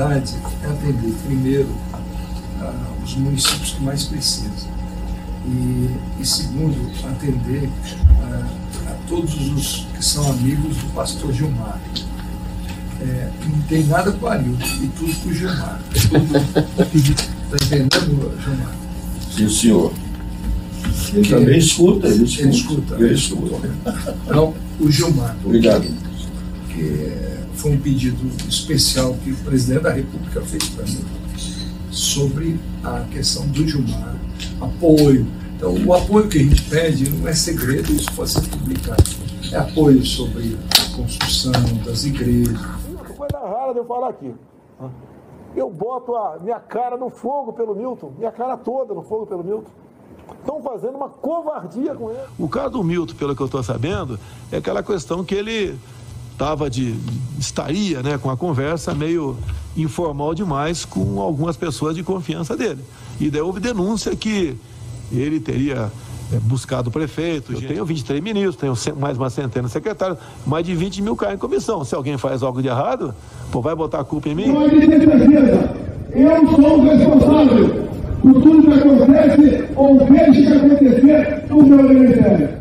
prioridade é atender primeiro uh, os municípios que mais precisam e, e segundo, atender uh, a todos os que são amigos do pastor Gilmar. É, não tem nada com o Arilton e tudo com o Gilmar. Está entendendo, Gilmar? Sim, senhor. Ele também escuta, ele escuta. Ele escuta. Ele escuta. Então, o Gilmar. Obrigado. Que foi um pedido especial que o presidente da República fez para mim sobre a questão do Gilmar, apoio. Então, o apoio que a gente pede não é segredo, isso pode ser publicado. É apoio sobre a construção das igrejas. Coisa rara de eu falar aqui. Eu boto a minha cara no fogo pelo Milton, minha cara toda no fogo pelo Milton. Estão fazendo uma covardia com ele. O caso do Milton, pelo que eu estou sabendo, é aquela questão que ele estava de estaria, né, com a conversa meio informal demais com algumas pessoas de confiança dele. E daí houve denúncia que ele teria é, buscado o prefeito. Eu tenho 23 ministros, tenho mais uma centena de secretários, mais de 20 mil caem em comissão. Se alguém faz algo de errado, pô, vai botar a culpa em mim? Pode ter certeza, eu sou o responsável por tudo que acontece ou deixa que acontecer no meu ministério.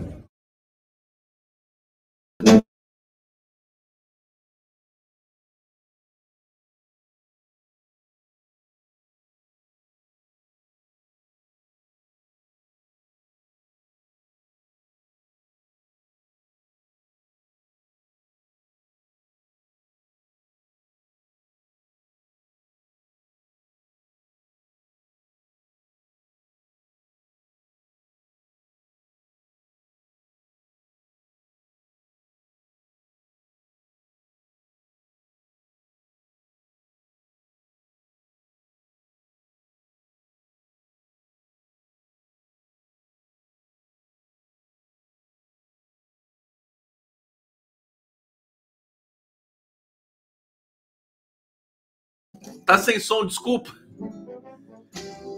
Tá sem som, desculpa.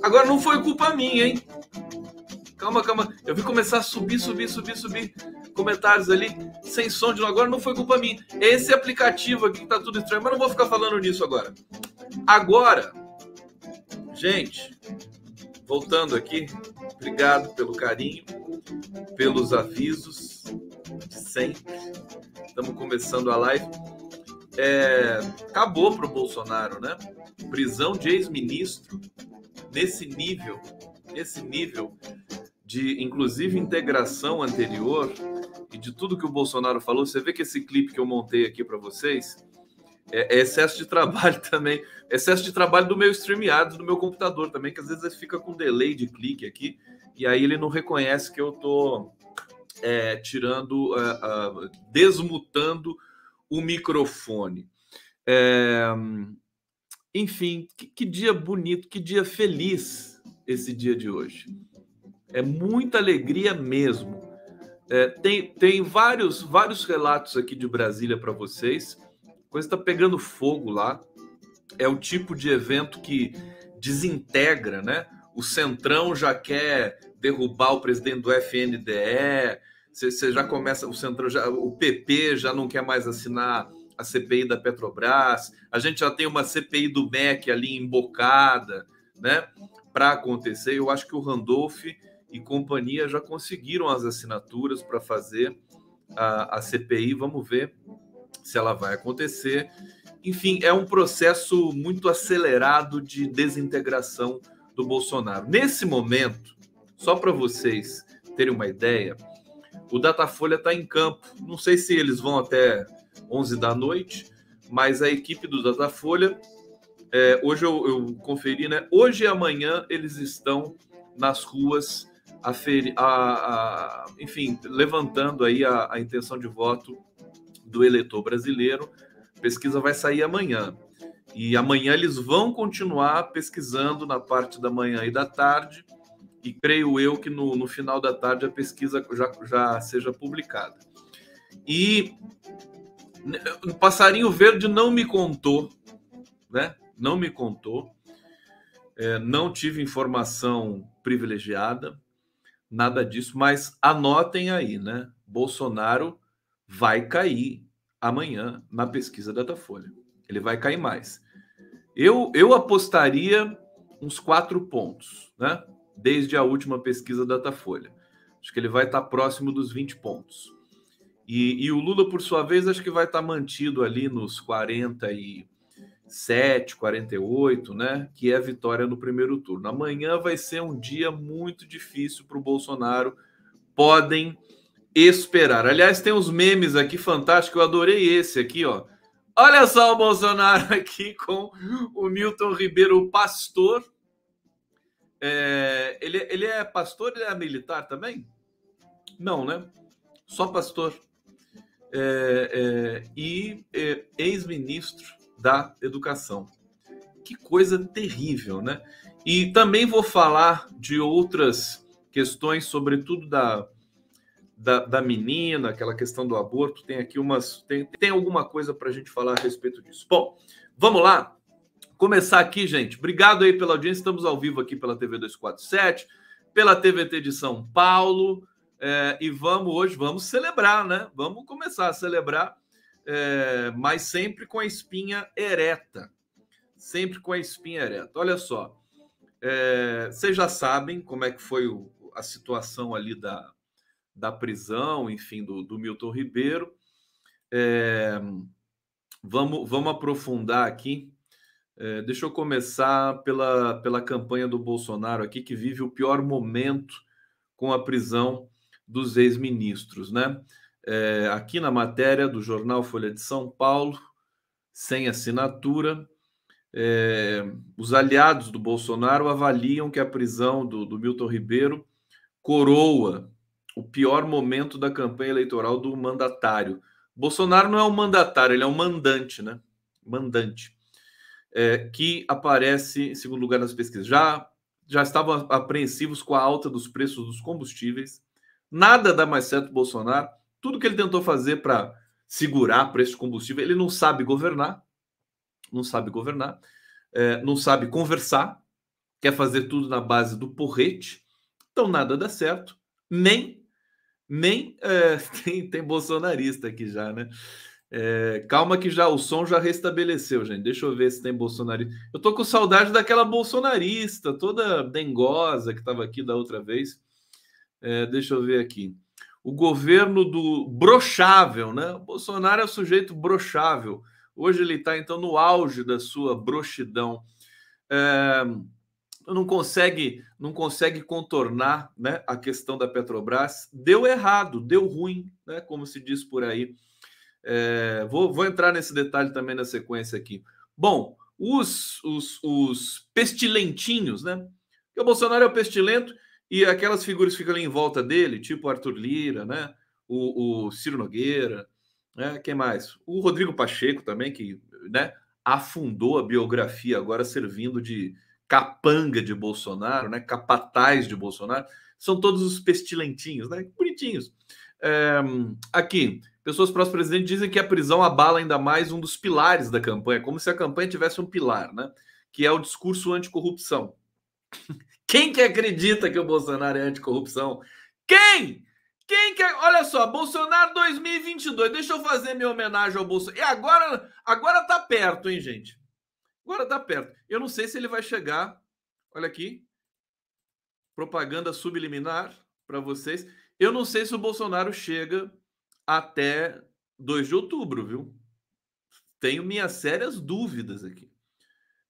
Agora não foi culpa minha, hein? Calma, calma. Eu vi começar a subir, subir, subir, subir comentários ali sem som de agora não foi culpa minha. Esse aplicativo aqui que tá tudo estranho, mas não vou ficar falando nisso agora. Agora, gente, voltando aqui, obrigado pelo carinho, pelos avisos de sempre. Estamos começando a live é, acabou para o Bolsonaro, né? Prisão de ex-ministro nesse nível, nesse nível de, inclusive, integração anterior e de tudo que o Bolsonaro falou. Você vê que esse clipe que eu montei aqui para vocês é, é, excesso de trabalho também, excesso de trabalho do meu StreamYard, do meu computador também, que às vezes fica com delay de clique aqui e aí ele não reconhece que eu tô é, tirando, uh, desmutando o microfone. É, enfim, que, que, dia bonito, que dia feliz esse dia de hoje. É muita alegria mesmo. É, tem, tem vários, vários relatos aqui de Brasília para vocês. A coisa está pegando fogo lá. É o tipo de evento que desintegra, né? O Centrão já quer derrubar o presidente do FNDE, você já começa, o Centrão, já, o PP já não quer mais assinar a CPI da Petrobras, a gente já tem uma CPI do MEC ali embocada, né, para acontecer. Eu acho que o Randolph e companhia já conseguiram as assinaturas para fazer a, a CPI. Vamos ver se ela vai acontecer. Enfim, é um processo muito acelerado de desintegração do Bolsonaro. Nesse momento, só para vocês terem uma ideia, o Datafolha está em campo. Não sei se eles vão até 11 da noite, mas a equipe do Datafolha, é, hoje eu, eu, conferi, né? Hoje e amanhã eles estão nas ruas, a, a, a enfim, levantando aí a, a intenção de voto do eleitor brasileiro. A pesquisa vai sair amanhã. E amanhã eles vão continuar pesquisando na parte da manhã e da tarde e creio eu que no, no final da tarde a pesquisa já, já seja publicada. E o passarinho verde não me contou, né? Não me contou. É, não tive informação privilegiada, nada disso, mas anotem aí, né? Bolsonaro vai cair amanhã na pesquisa da Datafolha. Ele vai cair mais. Eu, eu apostaria uns quatro pontos, né? Desde a última pesquisa Datafolha. Acho que ele vai estar próximo dos 20 pontos. E, e o Lula, por sua vez, acho que vai estar mantido ali nos 47, 48, né? Que é a vitória no primeiro turno. Amanhã vai ser um dia muito difícil para o Bolsonaro. Podem esperar. Aliás, tem uns memes aqui fantásticos. Eu adorei esse aqui, ó. Olha só o Bolsonaro aqui com o Milton Ribeiro, o pastor. É, ele, ele é pastor, ele é militar também? Não, né? Só pastor. É, é, e é, ex-ministro da Educação. Que coisa terrível, né? E também vou falar de outras questões, sobretudo da, da, da menina, aquela questão do aborto. Tem aqui umas. Tem, tem alguma coisa para a gente falar a respeito disso. Bom, vamos lá. Começar aqui, gente. Obrigado aí pela audiência. Estamos ao vivo aqui pela TV 247, pela TVT de São Paulo. É, e vamos hoje, vamos celebrar, né? Vamos começar a celebrar, é, mas sempre com a espinha ereta. Sempre com a espinha ereta. Olha só, é, vocês já sabem como é que foi o, a situação ali da, da prisão, enfim, do, do Milton Ribeiro. É, vamos, vamos aprofundar aqui. É, deixa eu começar pela, pela campanha do Bolsonaro aqui, que vive o pior momento com a prisão dos ex-ministros, né? É, aqui na matéria do jornal Folha de São Paulo, sem assinatura, é, os aliados do Bolsonaro avaliam que a prisão do, do Milton Ribeiro coroa o pior momento da campanha eleitoral do mandatário. Bolsonaro não é um mandatário, ele é um mandante, né? Mandante. É, que aparece em segundo lugar nas pesquisas. Já, já estavam apreensivos com a alta dos preços dos combustíveis Nada dá mais certo Bolsonaro. Tudo que ele tentou fazer para segurar preço de combustível, ele não sabe governar, não sabe governar, é, não sabe conversar, quer fazer tudo na base do porrete. Então nada dá certo. Nem, nem é, tem, tem bolsonarista aqui já, né? É, calma que já o som já restabeleceu, gente. Deixa eu ver se tem bolsonarista. Eu tô com saudade daquela bolsonarista toda dengosa que estava aqui da outra vez. É, deixa eu ver aqui. O governo do brochável, né? O Bolsonaro é o sujeito brochável. Hoje ele está, então, no auge da sua broxidão. É, não consegue não consegue contornar né, a questão da Petrobras. Deu errado, deu ruim, né, como se diz por aí. É, vou, vou entrar nesse detalhe também na sequência aqui. Bom, os, os, os pestilentinhos, né? Porque o Bolsonaro é o pestilento e aquelas figuras ficam ali em volta dele, tipo Arthur Lira, né? O, o Ciro Nogueira, né? Quem mais? O Rodrigo Pacheco também, que né, afundou a biografia agora servindo de capanga de Bolsonaro, né? Capataz de Bolsonaro. São todos os pestilentinhos, né? Bonitinhos. É, aqui, pessoas próximas do presidente dizem que a prisão abala ainda mais um dos pilares da campanha, como se a campanha tivesse um pilar, né? Que é o discurso anticorrupção. Quem que acredita que o Bolsonaro é anticorrupção? Quem? Quem que. Olha só, Bolsonaro 2022. Deixa eu fazer minha homenagem ao Bolsonaro. E agora, agora tá perto, hein, gente? Agora tá perto. Eu não sei se ele vai chegar. Olha aqui. Propaganda subliminar para vocês. Eu não sei se o Bolsonaro chega até 2 de outubro, viu? Tenho minhas sérias dúvidas aqui.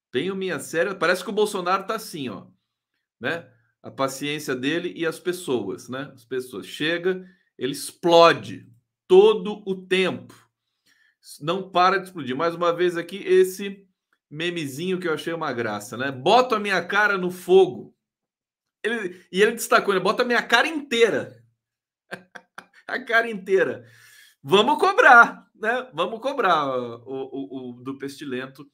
Tenho minhas sérias. Parece que o Bolsonaro tá assim, ó né? A paciência dele e as pessoas, né? As pessoas chega, ele explode todo o tempo. Não para de explodir. Mais uma vez aqui esse memezinho que eu achei uma graça, né? Bota a minha cara no fogo. Ele, e ele destacou, ele bota a minha cara inteira. a cara inteira. Vamos cobrar, né? Vamos cobrar o, o, o do pestilento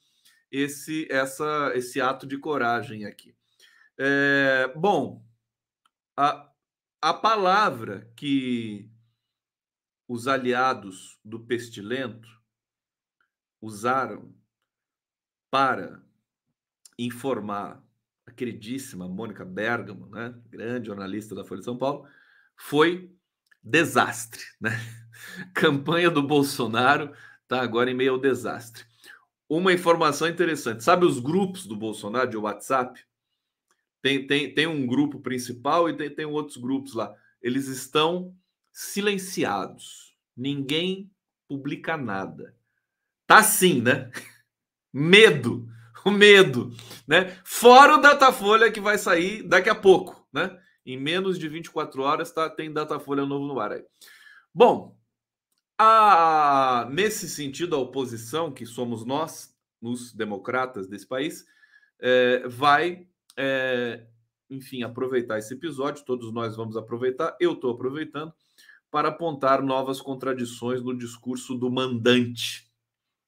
esse essa esse ato de coragem aqui. É, bom, a, a palavra que os aliados do pestilento usaram para informar a queridíssima Mônica Bergamo, né, grande jornalista da Folha de São Paulo, foi desastre, né? Campanha do Bolsonaro está agora em meio ao desastre. uma informação interessante. Sabe os grupos do Bolsonaro de WhatsApp? Tem, tem, tem um grupo principal e tem, tem outros grupos lá. Eles estão silenciados. Ninguém publica nada. Tá assim, né? Medo. O medo, né? Fora o Datafolha que vai sair daqui a pouco, né? Em menos de 24 horas tá, tem Datafolha novo no ar aí. Bom, a, nesse sentido, a oposição, que somos nós, os democratas desse país, é, vai, é, enfim, aproveitar esse episódio, todos nós vamos aproveitar, eu estou aproveitando, para apontar novas contradições no discurso do mandante,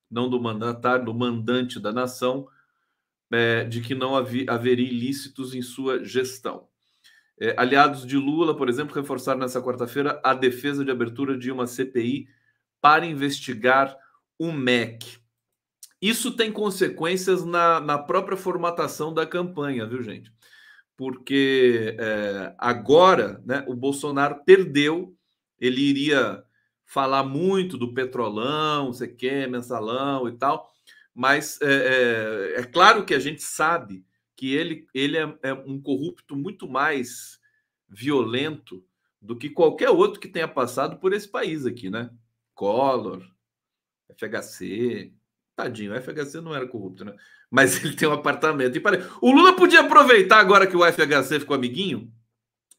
não do mandatário, do mandante da nação, é, de que não haveria ilícitos em sua gestão. É, aliados de Lula, por exemplo, reforçaram nessa quarta-feira a defesa de abertura de uma CPI para investigar o MEC. Isso tem consequências na, na própria formatação da campanha, viu, gente? Porque é, agora né, o Bolsonaro perdeu, ele iria falar muito do petrolão, não sei o quê, mensalão e tal, mas é, é, é claro que a gente sabe que ele, ele é, é, um corrupto muito mais violento do que qualquer outro que tenha passado por esse país aqui, né? Collor, FHC, tadinho, o FHC não era corrupto, né? Mas ele tem um apartamento. E pare... O Lula podia aproveitar agora que o FHC ficou amiguinho,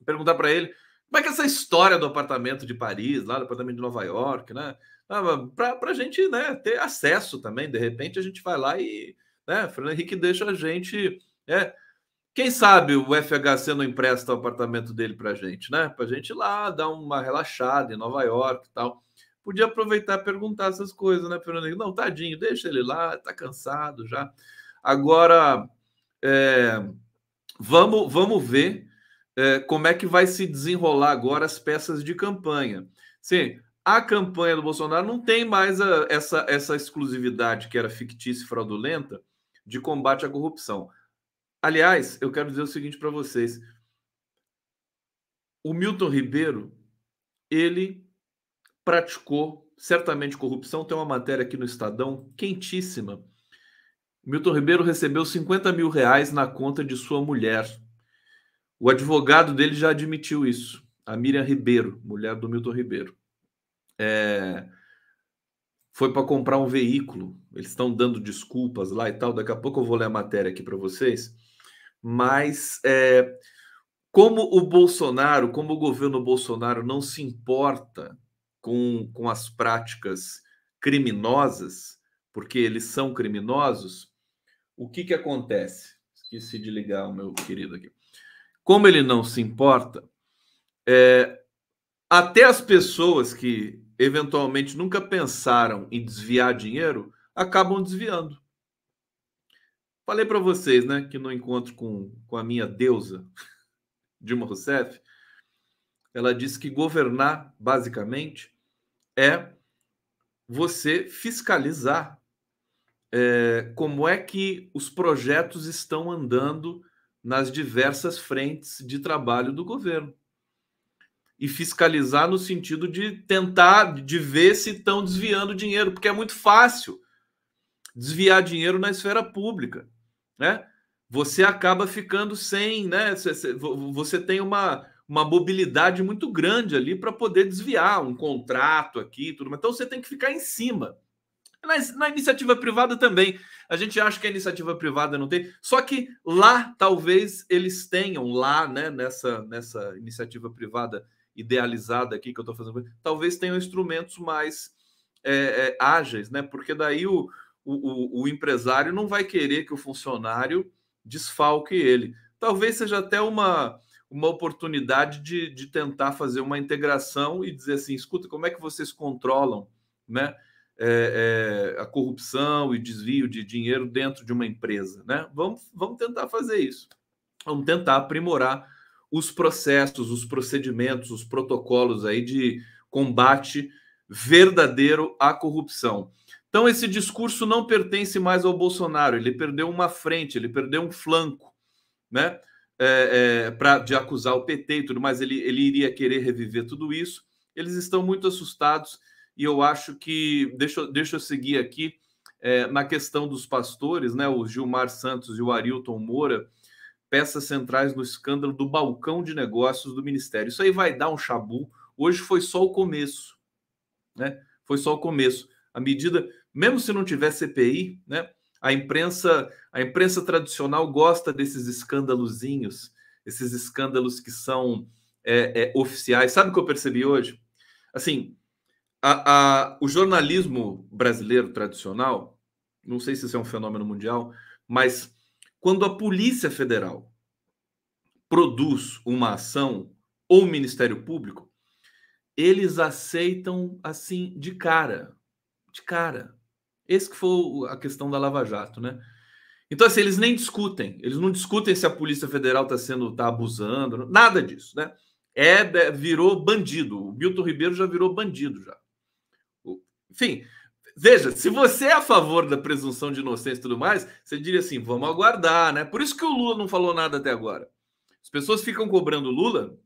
perguntar para ele como é que é essa história do apartamento de Paris, lá do apartamento de Nova York, né? Ah, para a gente né, ter acesso também, de repente a gente vai lá e. Né, Fernando Henrique deixa a gente. É, quem sabe o FHC não empresta o apartamento dele para a gente, né? Para a gente ir lá dar uma relaxada em Nova York e tal. Podia aproveitar e perguntar essas coisas, né, Fernando? Não, tadinho, deixa ele lá, tá cansado já. Agora, é, vamos, vamos ver é, como é que vai se desenrolar agora as peças de campanha. Sim, a campanha do Bolsonaro não tem mais a, essa, essa exclusividade que era fictícia e fraudulenta de combate à corrupção. Aliás, eu quero dizer o seguinte para vocês: o Milton Ribeiro ele praticou certamente corrupção. Tem uma matéria aqui no Estadão quentíssima. Milton Ribeiro recebeu 50 mil reais na conta de sua mulher. O advogado dele já admitiu isso. A Miriam Ribeiro, mulher do Milton Ribeiro é, foi para comprar um veículo. Eles estão dando desculpas lá e tal. Daqui a pouco eu vou ler a matéria aqui para vocês. Mas é, como o Bolsonaro, como o governo Bolsonaro não se importa com, com as práticas criminosas, porque eles são criminosos, o que, que acontece? Esqueci de ligar o meu querido aqui. Como ele não se importa, é, até as pessoas que eventualmente nunca pensaram em desviar dinheiro, acabam desviando. Falei para vocês, né, que no encontro com, com a minha deusa, Dilma Rousseff, ela disse que governar, basicamente, é você fiscalizar é, como é que os projetos estão andando nas diversas frentes de trabalho do governo e fiscalizar no sentido de tentar de ver se estão desviando dinheiro, porque é muito fácil desviar dinheiro na esfera pública, né? Você acaba ficando sem, né? Você tem uma, uma mobilidade muito grande ali para poder desviar um contrato aqui, tudo. Então você tem que ficar em cima. Na, na, iniciativa privada também. A gente acha que a iniciativa privada não tem. Só que lá talvez eles tenham lá, né? Nessa, nessa iniciativa privada idealizada aqui que eu estou fazendo, talvez tenham instrumentos mais é, é, ágeis, né? Porque daí o, o, o, empresário não vai querer que o funcionário desfalque ele. Talvez seja até uma, uma oportunidade de, de tentar fazer uma integração e dizer assim: escuta, como é que vocês controlam né, é, é, a corrupção e desvio de dinheiro dentro de uma empresa? Né? Vamos, vamos tentar fazer isso. Vamos tentar aprimorar os processos, os procedimentos, os protocolos aí de combate verdadeiro à corrupção. Então, esse discurso não pertence mais ao Bolsonaro, ele perdeu uma frente, ele perdeu um flanco, né? É, é, de acusar o PT e tudo mais, ele, ele iria querer reviver tudo isso. Eles estão muito assustados e eu acho que. Deixa, deixa eu seguir aqui. é, na questão dos pastores, né? O Gilmar Santos e o Arilton Moura, peças centrais no escândalo do balcão de negócios do Ministério. Isso aí vai dar um chabu. Hoje foi só o começo, né? Foi só o começo. À medida, mesmo se não tiver CPI, né? A imprensa, a imprensa tradicional gosta desses escândalozinhos, esses escândalos que são é, é, oficiais. Sabe o que eu percebi hoje? Assim, a, a, o jornalismo brasileiro tradicional, não sei se isso é um fenômeno mundial, mas quando a Polícia Federal produz uma ação ou o Ministério Público, eles aceitam assim de cara, de cara. Esse que foi a questão da Lava Jato, né? Então, assim, eles nem discutem. Eles não discutem se a Polícia Federal está sendo, tá abusando, nada disso, né? É, virou bandido. O Milton Ribeiro já virou bandido já. Enfim, veja, se você é a favor da presunção de inocência e tudo mais, você diria assim, vamos aguardar, né? Por isso que o Lula não falou nada até agora. As pessoas ficam cobrando Lula,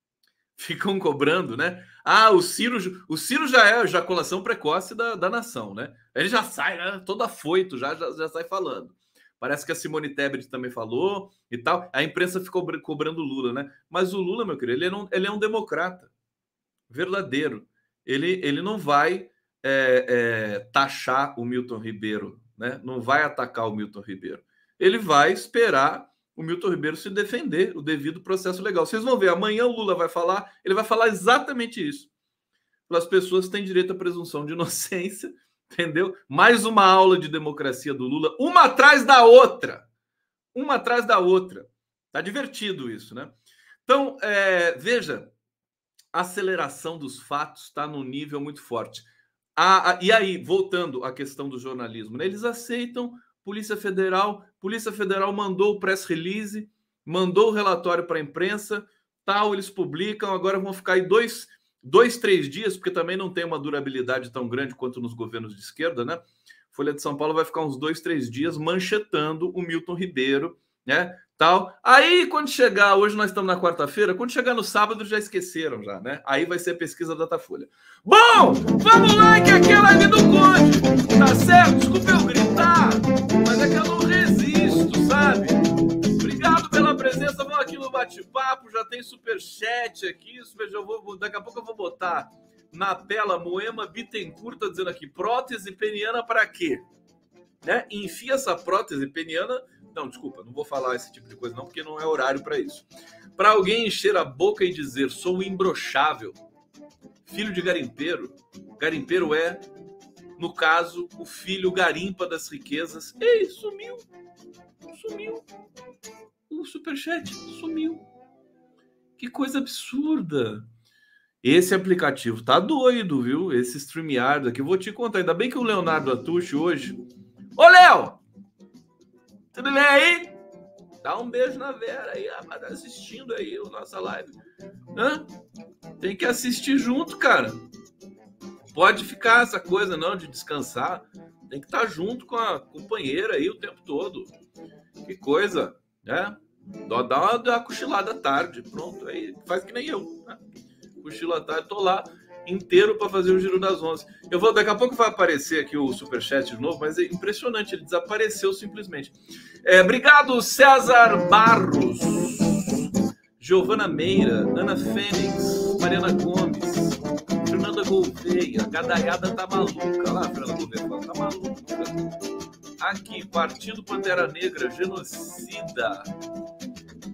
ficam cobrando, né? Ah, o Ciro, o Ciro já é a ejaculação precoce da, da nação, né? Ele já sai, né? todo afoito, já, já, já sai falando. Parece que a Simone Tebet também falou e tal. A imprensa ficou cobrando Lula, né? Mas o Lula, meu querido, ele é um, ele é um democrata verdadeiro. Ele, ele não vai é, é, taxar o Milton Ribeiro, né? não vai atacar o Milton Ribeiro. Ele vai esperar o Milton Ribeiro se defender, o devido processo legal. Vocês vão ver, amanhã o Lula vai falar, ele vai falar exatamente isso. As pessoas têm direito à presunção de inocência, entendeu? Mais uma aula de democracia do Lula, uma atrás da outra. Uma atrás da outra. Tá divertido isso, né? Então, é, veja, a aceleração dos fatos está num nível muito forte. Ah, ah, e aí, voltando à questão do jornalismo, né? eles aceitam Polícia Federal, Polícia Federal mandou o press release, mandou o relatório para a imprensa, tal, eles publicam, agora vão ficar aí dois, dois, três dias, porque também não tem uma durabilidade tão grande quanto nos governos de esquerda, né? Folha de São Paulo vai ficar uns dois, três dias manchetando o Milton Ribeiro, né? Tal. Aí, quando chegar, hoje nós estamos na quarta-feira, quando chegar no sábado já esqueceram já, né? Aí vai ser a pesquisa da Datafolha. Bom, vamos lá que aqui é live do Conde, tá certo? Desculpa eu gritar, mas é que eu não resisto, aqui no bate-papo, já tem superchat aqui, eu vou, daqui a pouco eu vou botar na tela Moema Bittencourt, tá dizendo aqui, prótese peniana para quê? Né? Enfia essa prótese peniana não, desculpa, não vou falar esse tipo de coisa, não, porque não é horário para isso. Para alguém encher a boca e dizer sou imbrochável, filho de garimpeiro, garimpeiro é, no caso, o filho garimpa das riquezas. Ei, sumiu! Sumiu! O superchat sumiu. Que coisa absurda! Esse aplicativo tá doido, viu? Esse StreamYard aqui. Vou te contar. Ainda bem que o Leonardo Atushi hoje. Ô, Léo! Tudo bem aí? Dá um beijo na Vera aí, tá assistindo aí a nossa live. Hã? Tem que assistir junto, cara. Pode ficar essa coisa não de descansar. Tem que estar tá junto com a companheira aí o tempo todo. Que coisa, né? Dá uma, dá uma cochilada à tarde. Pronto, aí faz que nem eu. Né? À tarde, tô lá inteiro para fazer o giro das 11. Eu vou daqui a pouco vai aparecer aqui o super chat de novo, mas é impressionante, ele desapareceu simplesmente. É, obrigado César Barros, Giovana Meira, Ana Fênix, Mariana Gomes, Fernanda Gouveia, a gadaiada tá maluca. lá, Fernanda Gouveia, tá maluca. Aqui, Partido Pantera Negra, genocida.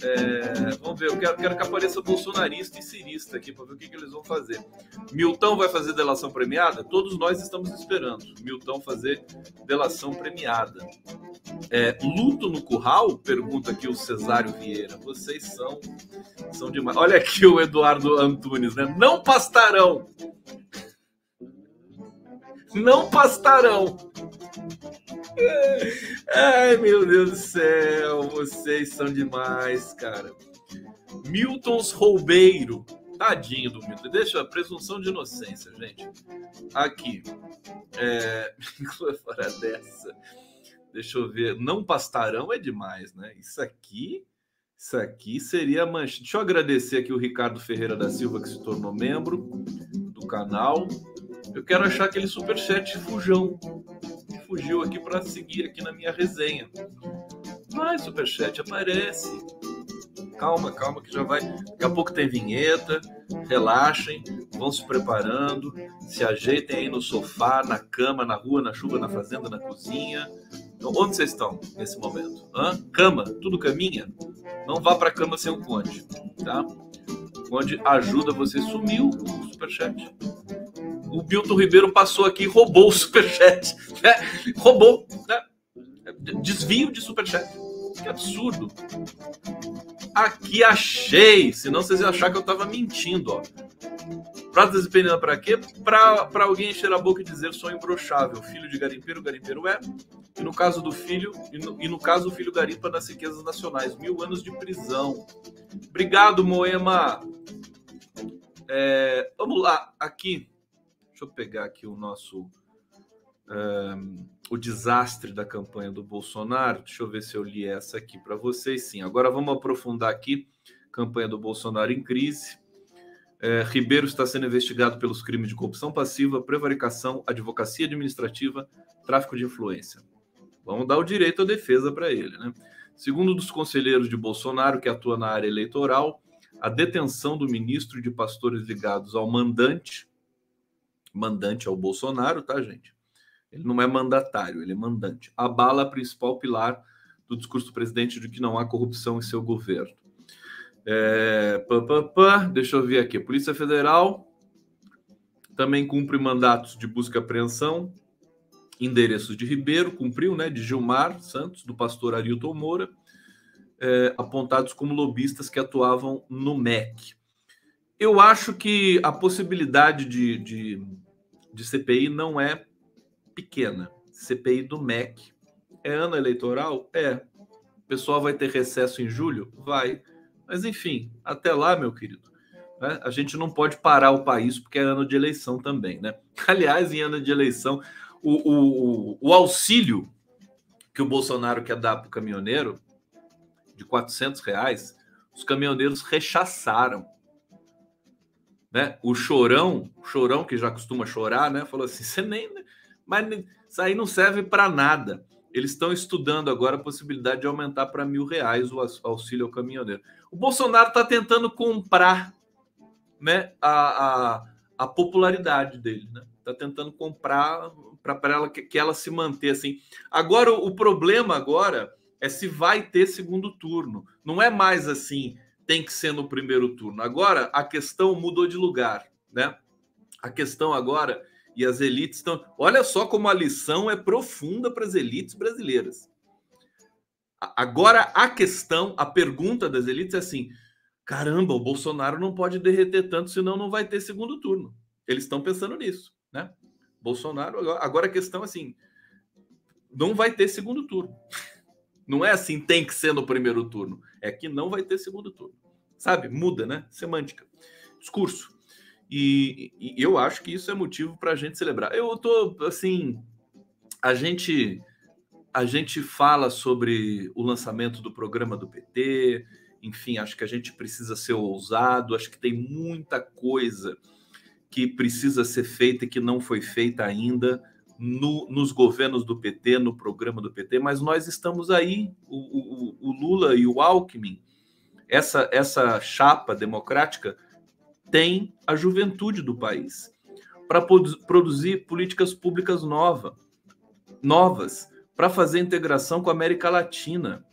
É, vamos ver, eu quero, quero, que apareça bolsonarista e cirista aqui para ver o que, que, eles vão fazer. Milton vai fazer delação premiada? Todos nós estamos esperando. Milton fazer delação premiada. É, luto no curral? Pergunta aqui o Cesário Vieira. Vocês são, são demais. Olha aqui o Eduardo Antunes, né? Não pastarão. Não pastarão. Ai, meu Deus do céu, vocês são demais, cara. Miltons Roubeiro. Tadinho do Milton. Deixa a presunção de inocência, gente. Aqui. É... Fora dessa. Deixa eu ver. Não pastarão é demais, né? Isso aqui. Isso aqui seria mancha. Deixa eu agradecer aqui o Ricardo Ferreira da Silva, que se tornou membro do canal. Eu quero achar aquele superchat fujão fugiu aqui para seguir aqui na minha resenha. Vai, Superchat, aparece. Calma, calma, que já vai. Daqui a pouco tem vinheta. Relaxem, vão se preparando, se ajeitem aí no sofá, na cama, na rua, na chuva, na fazenda, na cozinha. Então, onde vocês estão nesse momento? Hã? Cama, tudo caminha? Não vá para cama sem o Conde, tá? O Conde ajuda você. Sumiu o superchat. O Milton Ribeiro passou aqui e roubou o superchat. Né? Roubou. Né? Desvio de superchat. Que absurdo. Aqui achei. Senão vocês iam achar que eu tava mentindo, ó. Pratas e penina para quê? Para alguém encher a boca e dizer sou imbrochável. Filho de garimpeiro, garimpeiro é. E no caso do filho, e no, e no caso o filho garimpa nas riquezas nacionais. Mil anos de prisão. Obrigado, Moema. É, vamos lá, aqui. Deixa eu pegar aqui o nosso o desastre da campanha do Bolsonaro. Deixa eu ver se eu li essa aqui para vocês. Sim, agora vamos aprofundar aqui. Campanha do Bolsonaro em crise. É, Ribeiro está sendo investigado pelos crimes de corrupção passiva, prevaricação, advocacia administrativa, tráfico de influência. Vamos dar o direito à defesa para ele, né? Segundo dos conselheiros de Bolsonaro, que atua na área eleitoral, a detenção do ministro de pastores ligados ao mandante, mandante ao Bolsonaro, tá, gente? Ele não é mandatário, ele é mandante. Abala a principal pilar do discurso do presidente de que não há corrupção em seu governo. É, pá, pá, pá, deixa eu ver aqui. Polícia Federal também cumpre mandatos de busca e apreensão. Endereços de Ribeiro, cumpriu, né? De Gilmar Santos, do pastor Arilton Moura, é, apontados como lobistas que atuavam no MEC. Eu acho que a possibilidade de, de, de CPI não é pequena. CPI do MEC. É ano eleitoral? É. O pessoal vai ter recesso em julho? Vai. Mas enfim, até lá, meu querido, né? a gente não pode parar o país porque é ano de eleição também, né? Aliás, em ano de eleição, o, o, o auxílio que o Bolsonaro quer dar para o caminhoneiro de 400 reais, os caminhoneiros rechaçaram. Né? O chorão, o chorão que já costuma chorar, né? Falou assim: você nem, mas isso aí não serve para nada. Eles estão estudando agora a possibilidade de aumentar para mil reais o auxílio ao caminhoneiro. O Bolsonaro está tentando comprar né, a, a, a popularidade dele. Está né? Tá tentando comprar para ela que, que ela se manter assim. Agora, o problema agora é se vai ter segundo turno. Não é mais assim, tem que ser no primeiro turno. Agora a questão mudou de lugar, né? A questão agora e as elites estão. Olha só como a lição é profunda para as elites brasileiras. Agora a questão, a pergunta das elites é assim: caramba, o Bolsonaro não pode derreter tanto, senão não vai ter segundo turno. Eles estão pensando nisso, né? Bolsonaro, agora a questão é assim: não vai ter segundo turno. Não é assim, tem que ser no primeiro turno. É que não vai ter segundo turno. Sabe? Muda, né? Semântica. Discurso. E, e eu acho que isso é motivo para a gente celebrar. Eu tô assim, a gente a gente fala sobre o lançamento do programa do PT, enfim, acho que a gente precisa ser ousado, acho que tem muita coisa que precisa ser feita e que não foi feita ainda no, nos governos do PT, no programa do PT, mas nós estamos aí, o, o, o Lula e o Alckmin, essa, essa chapa democrática tem a juventude do país para produzir políticas públicas nova, novas, para fazer integração com a América Latina,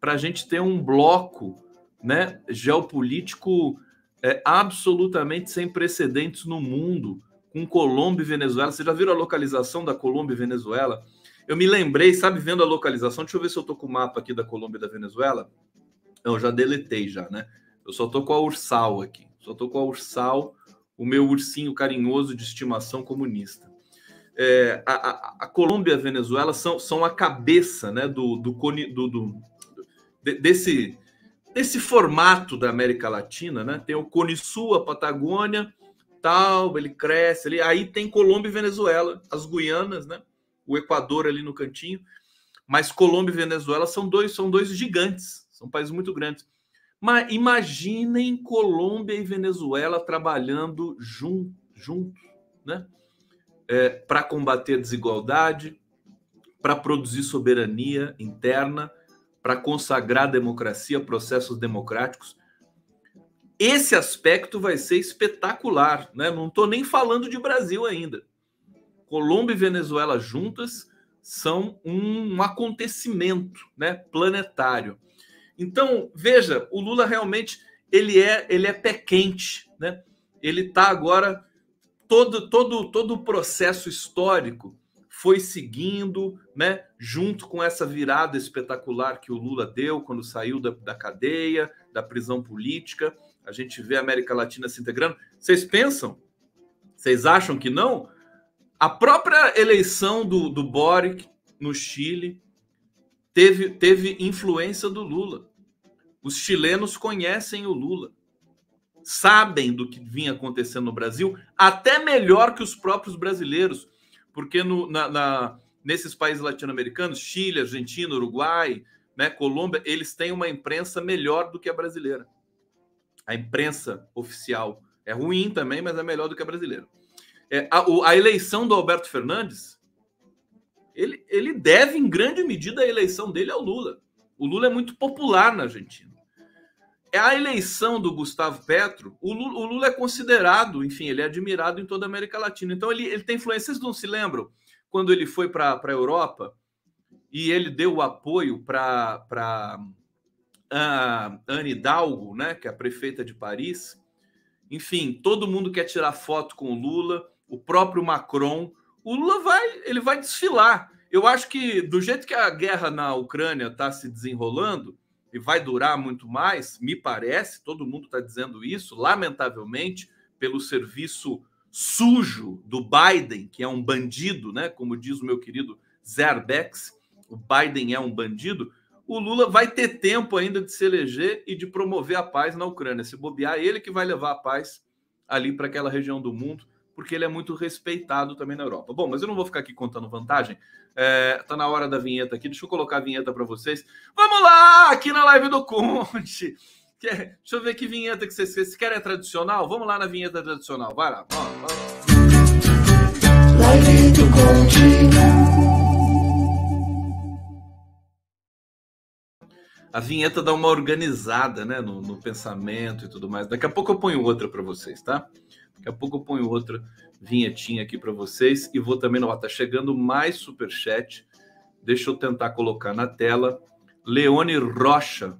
para a gente ter um bloco né, geopolítico é, absolutamente sem precedentes no mundo, com Colômbia e Venezuela. Vocês já viram a localização da Colômbia e Venezuela? Eu me lembrei, sabe, vendo a localização, deixa eu ver se eu tô com o mapa aqui da Colômbia e da Venezuela. Eu já deletei já, né? Eu só tô com a Ursal aqui. Só tô com a Ursal, o meu ursinho carinhoso de estimação comunista. É, a, a, a, Colômbia e a Venezuela são, são a cabeça né, do, do, do, do desse, desse formato da América Latina. Né? Tem o Cone Sul, a Patagônia, tal, ele cresce ali. Aí tem Colômbia e Venezuela, as Guianas, né? o Equador ali no cantinho. Mas Colômbia e Venezuela são dois, são dois gigantes, são países muito grandes. Mas imaginem Colômbia e Venezuela trabalhando juntos, juntos né? É, para combater a desigualdade, para produzir soberania interna, para consagrar democracia, processos democráticos. Esse aspecto vai ser espetacular, né? Não estou nem falando de Brasil ainda. Colômbia e Venezuela juntas são um acontecimento, né, planetário. Então, veja, o Lula realmente ele é ele é pé quente, né? Ele está agora todo todo todo o processo histórico foi seguindo, né, junto com essa virada espetacular que o Lula deu quando saiu da, da cadeia, da prisão política. A gente vê a América Latina se integrando. Vocês pensam? Vocês acham que não? A própria eleição do, do Boric no Chile teve, teve influência do Lula. Os chilenos conhecem o Lula, sabem do que vinha acontecendo no Brasil, até melhor que os próprios brasileiros, porque no, na, na, nesses países latino-americanos, Chile, Argentina, Uruguai, né, Colômbia, eles têm uma imprensa melhor do que a brasileira. A imprensa oficial é ruim também, mas é melhor do que a brasileira. É, a, a eleição do Alberto Fernandes ele, ele deve, em grande medida, a eleição dele ao Lula. O Lula é muito popular na Argentina. É a eleição do Gustavo Petro. O Lula, o Lula, é considerado, enfim, ele é admirado em toda a América Latina. Então, ele, ele tem influência. Vocês não se lembram quando ele foi para a Europa e ele deu o apoio para a Anne Hidalgo, né, que é a prefeita de Paris. Enfim, todo mundo quer tirar foto com o Lula, o próprio Macron o Lula vai, ele vai desfilar. Eu acho que do jeito que a guerra na Ucrânia está se desenrolando e vai durar muito mais, me parece, todo mundo está dizendo isso, lamentavelmente, pelo serviço sujo do Biden, que é um bandido, né? Como diz o meu querido Zerbex, o Biden é um bandido. O Lula vai ter tempo ainda de se eleger e de promover a paz na Ucrânia. Se bobear, ele que vai levar a paz ali para aquela região do mundo porque ele é muito respeitado também na Europa. Bom, mas eu não vou ficar aqui contando vantagem. É, tá na hora da vinheta aqui. Deixa eu colocar a vinheta para vocês. Vamos lá, aqui na live do Conte. Deixa eu ver que vinheta que vocês querem. Vocês querem a tradicional? Vamos lá na vinheta tradicional. Vai lá. Ó, Live do Conte. A vinheta dá uma organizada né, no, no pensamento e tudo mais. Daqui a pouco eu ponho outra para vocês, tá? Daqui a pouco eu ponho outra vinhetinha aqui para vocês e vou também, ó, tá chegando mais super chat. Deixa eu tentar colocar na tela. Leone Rocha,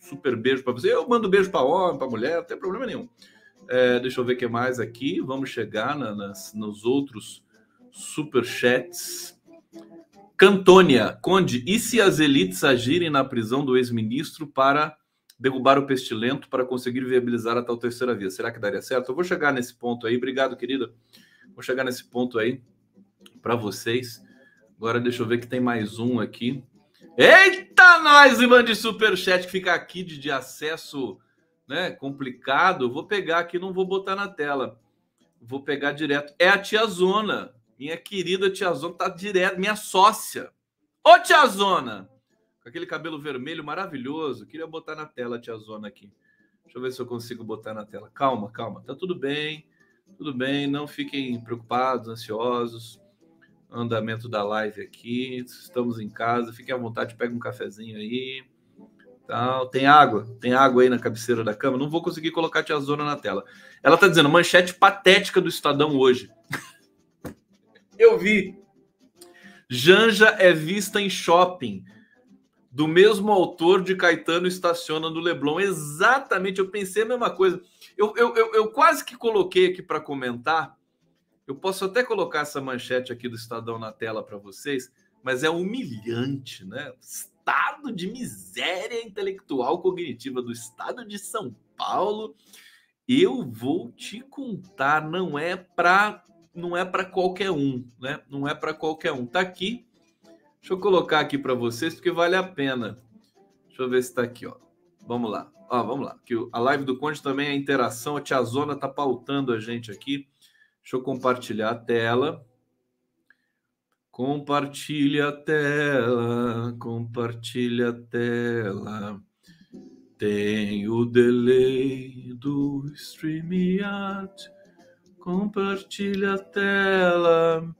super beijo para você. Eu mando beijo para homem, para mulher, não tem problema nenhum. É, deixa eu ver o que mais aqui. Vamos chegar na, nas, nos outros super chats. Cantônia, Conde, e se as elites agirem na prisão do ex-ministro para derrubar o pestilento para conseguir viabilizar a tal terceira via. Será que daria certo? Eu vou chegar nesse ponto aí. Obrigado, querida. Vou chegar nesse ponto aí para vocês. Agora deixa eu ver que tem mais um aqui. Eita, nós, Ivan de Superchat, que fica aqui de, de acesso né, complicado. Vou pegar aqui, não vou botar na tela. Vou pegar direto. É a tia Zona. Minha querida tia Zona tá direto, minha sócia. Ô, tia Zona! Com aquele cabelo vermelho maravilhoso. Queria botar na tela a tia Zona aqui. Deixa eu ver se eu consigo botar na tela. Calma, calma. Tá tudo bem. Tudo bem. Não fiquem preocupados, ansiosos. Andamento da live aqui. Estamos em casa. Fiquem à vontade. Pega um cafezinho aí. Tal. Tem água. Tem água aí na cabeceira da cama. Não vou conseguir colocar a tia Zona na tela. Ela tá dizendo manchete patética do Estadão hoje. eu vi. Janja é vista em shopping do mesmo autor de Caetano Estaciona no Leblon. Exatamente, eu pensei a mesma coisa. Eu, eu, eu, eu quase que coloquei aqui para comentar. Eu posso até colocar essa manchete aqui do Estadão na tela para vocês, mas é humilhante, né? Estado de miséria intelectual cognitiva do estado de São Paulo. Eu vou te contar, não é para não é para qualquer um, né? Não é para qualquer um. Tá aqui Deixa eu colocar aqui para vocês, porque vale a pena. Deixa eu ver se está aqui, ó. Vamos lá. Ó, vamos lá. Que a live do Conde também é interação. A tia Zona está pautando a gente aqui. Deixa eu compartilhar a tela. Compartilha a tela, compartilha a tela. Tem o delay do StreamYard. Compartilha a tela.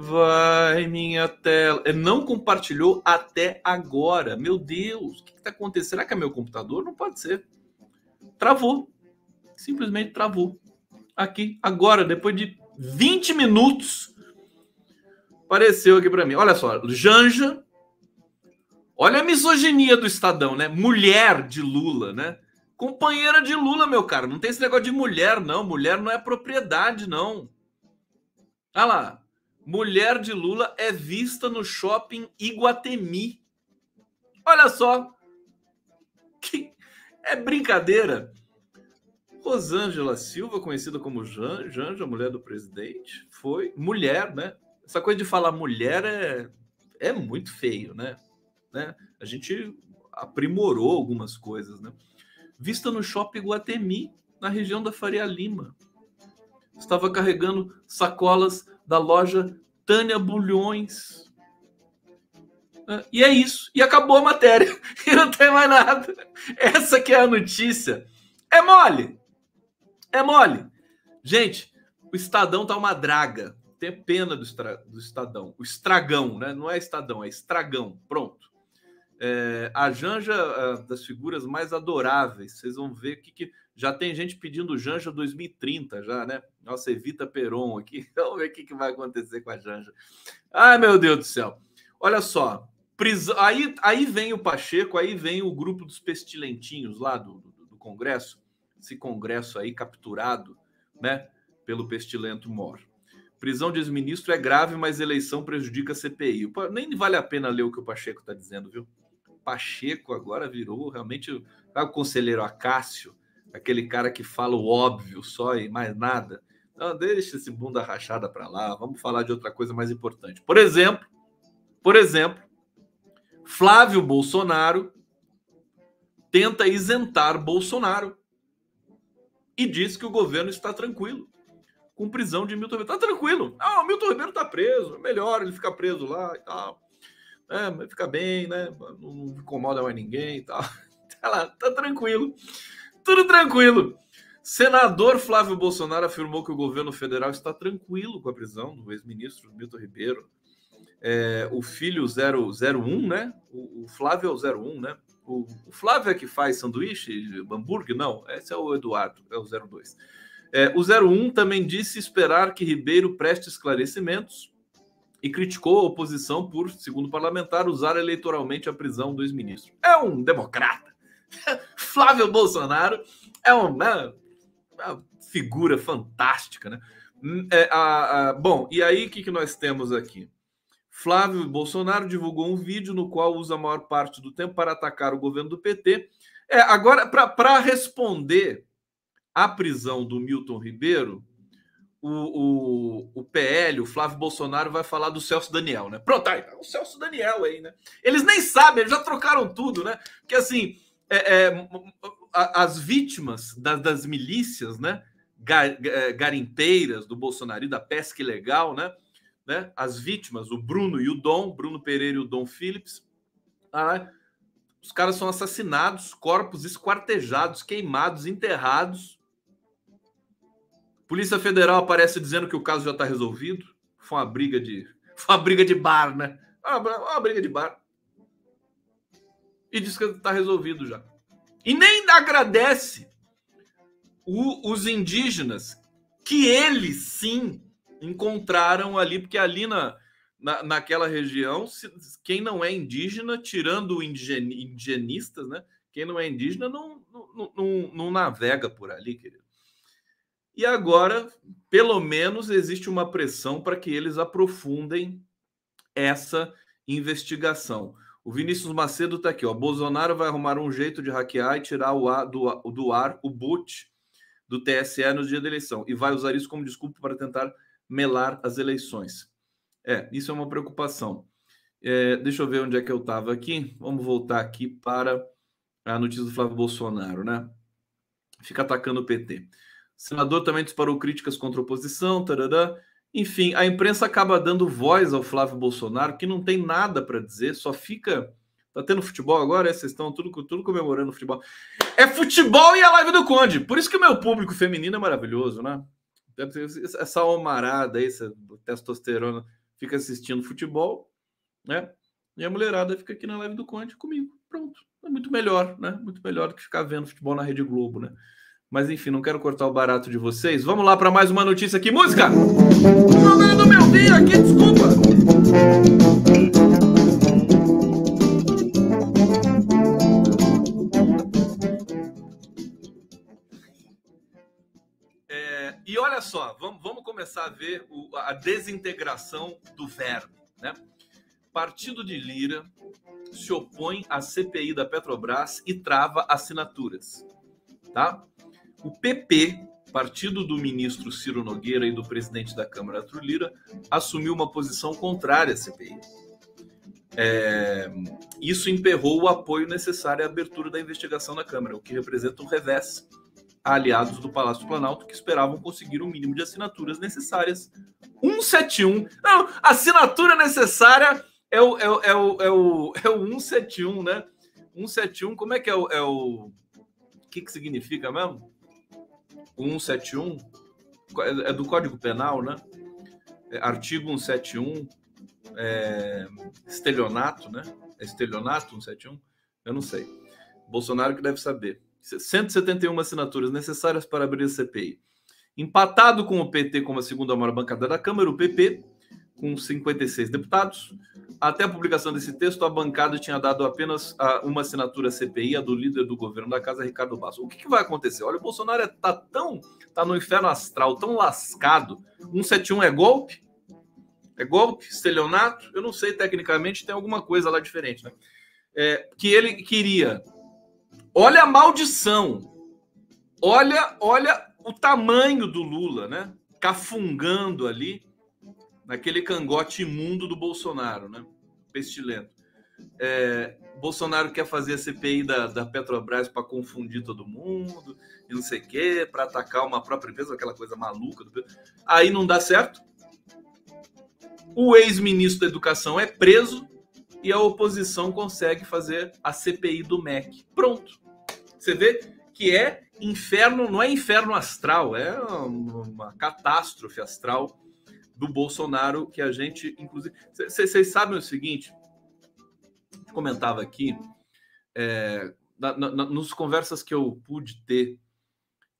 Vai, minha tela. Ele não compartilhou até agora. Meu Deus, o que está acontecendo? Será que é meu computador? Não pode ser. Travou. Simplesmente travou. Aqui, agora, depois de 20 minutos, apareceu aqui para mim. Olha só, Janja. Olha a misoginia do Estadão, né? Mulher de Lula, né? Companheira de Lula, meu cara. Não tem esse negócio de mulher, não. Mulher não é propriedade, não. Olha lá. Mulher de Lula é vista no shopping Iguatemi. Olha só. Que é brincadeira. Rosângela Silva, conhecida como Janja, mulher do presidente, foi mulher, né? Essa coisa de falar mulher é, é muito feio, né? né? A gente aprimorou algumas coisas, né? Vista no shopping Guatemi, na região da Faria Lima. Estava carregando sacolas da loja Tânia Bulhões. É, e é isso. E acabou a matéria. E não tem mais nada. Essa que é a notícia. É mole. É mole. Gente, o Estadão tá uma draga. Tem pena do, estra... do Estadão. O estragão, né? Não é Estadão, é estragão. Pronto. É, a Janja, das figuras mais adoráveis. Vocês vão ver que, que já tem gente pedindo Janja 2030, já, né? Nossa, evita Peron aqui. Vamos ver o que, que vai acontecer com a Janja. Ai, meu Deus do céu. Olha só. Prisão... Aí, aí vem o Pacheco, aí vem o grupo dos pestilentinhos lá do, do, do Congresso. Esse Congresso aí capturado, né? Pelo pestilento Mor. Prisão de ex-ministro é grave, mas eleição prejudica a CPI. Nem vale a pena ler o que o Pacheco está dizendo, viu? Pacheco agora virou realmente o conselheiro Acácio aquele cara que fala o óbvio só e mais nada. Não, deixa esse bunda rachada para lá, vamos falar de outra coisa mais importante. Por exemplo, por exemplo, Flávio Bolsonaro tenta isentar Bolsonaro e diz que o governo está tranquilo com prisão de Milton Ribeiro. Está tranquilo. Ah, o Milton Ribeiro está preso, melhor ele ficar preso lá e tal. É, fica bem, né? Não incomoda mais ninguém e tal. Tá tá tranquilo. Tudo tranquilo. Senador Flávio Bolsonaro afirmou que o governo federal está tranquilo com a prisão do ex-ministro Milton Ribeiro. É, o filho 001, né? O, o, Flávio é o 01, né? O, o, Flávio é que faz sanduíche, hambúrguer? Não, esse é o Eduardo, é o 02. É, o 01 também disse esperar que Ribeiro preste esclarecimentos e criticou a oposição por, segundo parlamentar, usar eleitoralmente a prisão do ex-ministro. É um democrata. Flávio Bolsonaro é uma, uma figura fantástica, né? Hum, é, a, a, bom, e aí o que, que nós temos aqui? Flávio Bolsonaro divulgou um vídeo no qual usa a maior parte do tempo para atacar o governo do PT. É, agora, para responder à prisão do Milton Ribeiro, o, o, o PL, o Flávio Bolsonaro, vai falar do Celso Daniel, né? Pronto, aí, o Celso Daniel aí, né? Eles nem sabem, eles já trocaram tudo, né? Porque assim, é, é, as vítimas das, das milícias, né? É, garimpeiras do Bolsonaro da pesca ilegal, né? né? As vítimas, o Bruno e o Dom, Bruno Pereira e o Dom Phillips, ah, os caras são assassinados, corpos esquartejados, queimados, enterrados. Polícia Federal aparece dizendo que o caso já está resolvido. Foi uma briga de, foi uma briga de bar, né? Uma, uma briga de bar e diz que está resolvido já. E nem agradece o, os indígenas que eles sim encontraram ali, porque ali na, na, naquela região, se, quem não é indígena, tirando indigen, indigenistas, né? Quem não é indígena não, não, não, não navega por ali, querido. E agora, pelo menos, existe uma pressão para que eles aprofundem essa investigação. O Vinícius Macedo está aqui, ó. Bolsonaro vai arrumar um jeito de hackear e tirar o ar, do, do ar o boot do TSE no dia da eleição e vai usar isso como desculpa para tentar melar as eleições. É, isso é uma preocupação. É, deixa eu ver onde é que eu estava aqui. Vamos voltar aqui para a notícia do Flávio Bolsonaro, né? Fica atacando o PT. O senador também disparou críticas contra a oposição, tarará. Enfim, a imprensa acaba dando voz ao Flávio Bolsonaro, que não tem nada para dizer, só fica. Tá tendo futebol agora? É, vocês estão tudo, tudo comemorando futebol. É futebol e a live do Conde. Por isso que o meu público feminino é maravilhoso, né? Essa almarada aí, essa testosterona fica assistindo futebol, né? E a mulherada fica aqui na live do Conte comigo. Pronto. É muito melhor, né? Muito melhor do que ficar vendo futebol na Rede Globo, né? Mas enfim, não quero cortar o barato de vocês. Vamos lá para mais uma notícia aqui. Música! Jogando meu dia aqui, desculpa! É, e olha só, vamos, vamos começar a ver o, a desintegração do verbo, né? Partido de Lira se opõe à CPI da Petrobras e trava assinaturas, tá? O PP, partido do ministro Ciro Nogueira e do presidente da Câmara, Arthur Lira, assumiu uma posição contrária à CPI. É, isso emperrou o apoio necessário à abertura da investigação na Câmara, o que representa um revés a aliados do Palácio do Planalto que esperavam conseguir o um mínimo de assinaturas necessárias. 171. Não, assinatura necessária é o, é, o, é, o, é, o, é o 171, né? 171, como é que é o. É o... o que, que significa mesmo? 171 é do Código Penal, né? É, artigo 171, é, estelionato, né? É estelionato 171? Eu não sei. Bolsonaro que deve saber. 171 assinaturas necessárias para abrir a CPI. Empatado com o PT como a segunda maior bancada da Câmara, o PP, com 56 deputados, até a publicação desse texto, a bancada tinha dado apenas ah, uma assinatura CPI, a do líder do governo da casa, Ricardo Basso. O que, que vai acontecer? Olha, o Bolsonaro está tão. tá no inferno astral, tão lascado. 171 é golpe? É golpe? Estelionato? Eu não sei, tecnicamente tem alguma coisa lá diferente, né? É, que ele queria. Olha a maldição. Olha, olha o tamanho do Lula, né? Cafungando ali naquele cangote imundo do Bolsonaro, né? Pestilento. É, Bolsonaro quer fazer a CPI da, da Petrobras para confundir todo mundo e não sei o quê, para atacar uma própria empresa, aquela coisa maluca. Do... Aí não dá certo. O ex-ministro da Educação é preso e a oposição consegue fazer a CPI do MEC. Pronto. Você vê que é inferno, não é inferno astral, é uma catástrofe astral do Bolsonaro que a gente, inclusive. Vocês sabem o seguinte? Comentava aqui, é, na, na, nos conversas que eu pude ter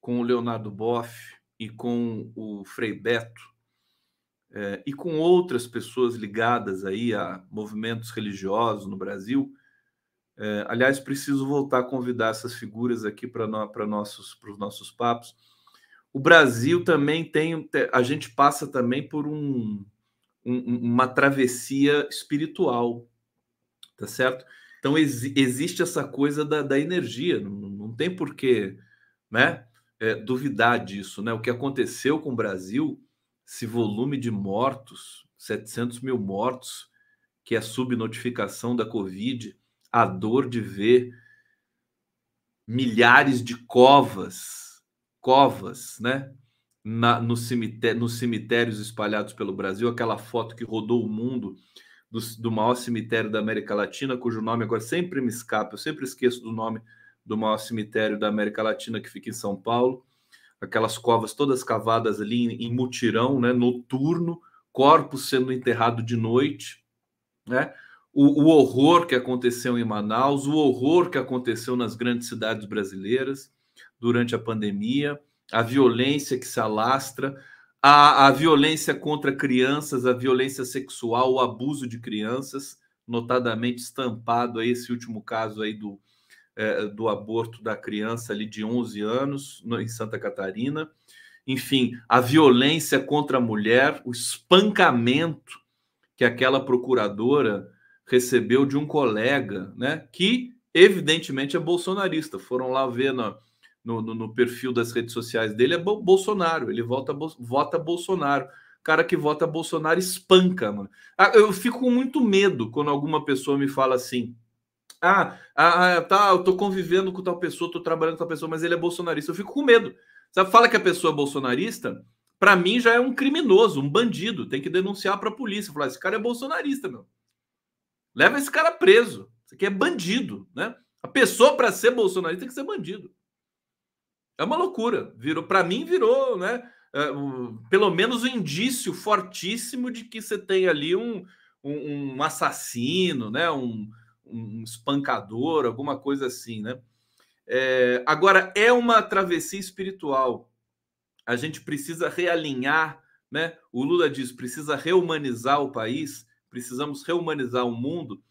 com o Leonardo Boff e com o Frei Beto é, e com outras pessoas ligadas aí a movimentos religiosos no Brasil. É, aliás, preciso voltar a convidar essas figuras aqui para no, nossos, os nossos papos o Brasil também tem, a gente passa também por um, um, uma travessia espiritual, tá certo? Então ex, existe essa coisa da, da energia, não, não tem porquê, né? É, duvidar disso, né? O que aconteceu com o Brasil, esse volume de mortos, 700 mil mortos, que é a subnotificação da Covid, a dor de ver milhares de covas covas, né? Na, no cemitério, nos cemitérios espalhados pelo Brasil, aquela foto que rodou o mundo do, do maior cemitério da América Latina, cujo nome agora sempre me escapa, eu sempre esqueço do nome do maior cemitério da América Latina que fica em São Paulo, aquelas covas todas cavadas ali em, em mutirão, né, noturno, corpos sendo enterrados de noite, né? O, o, horror que aconteceu em Manaus, o horror que aconteceu nas grandes cidades brasileiras, durante a pandemia, a violência que se alastra, a, a violência contra crianças, a violência sexual, o abuso de crianças, notadamente estampado aí esse último caso aí do, é, do aborto da criança ali de 11 anos no, em Santa Catarina. Enfim, a violência contra a mulher, o espancamento que aquela procuradora recebeu de um colega, né, que evidentemente é bolsonarista. Foram lá ver na, no, no, no, perfil das redes sociais dele é Bolsonaro. Ele vota, vota Bolsonaro. Cara que vota Bolsonaro espanca, mano. Ah, eu fico com muito medo quando alguma pessoa me fala assim. Ah, ah, ah, tá, eu tô convivendo com tal pessoa, tô trabalhando com tal pessoa, mas ele é bolsonarista. Eu fico com medo. Sabe, fala que a pessoa é bolsonarista, para mim já é um criminoso, um bandido. Tem que denunciar para a polícia. Falar, esse cara é bolsonarista, meu. Leva esse cara preso. Isso aqui é bandido, né? A pessoa para ser bolsonarista tem que ser bandido. É uma loucura. Virou, para mim, virou, né? uh, pelo menos um indício fortíssimo de que você tem ali um, um, um assassino, né? Um, um, espancador, alguma coisa assim, né? É, agora, é uma travessia espiritual. A gente precisa realinhar, né? O Lula diz, precisa rehumanizar o país, precisamos rehumanizar o mundo,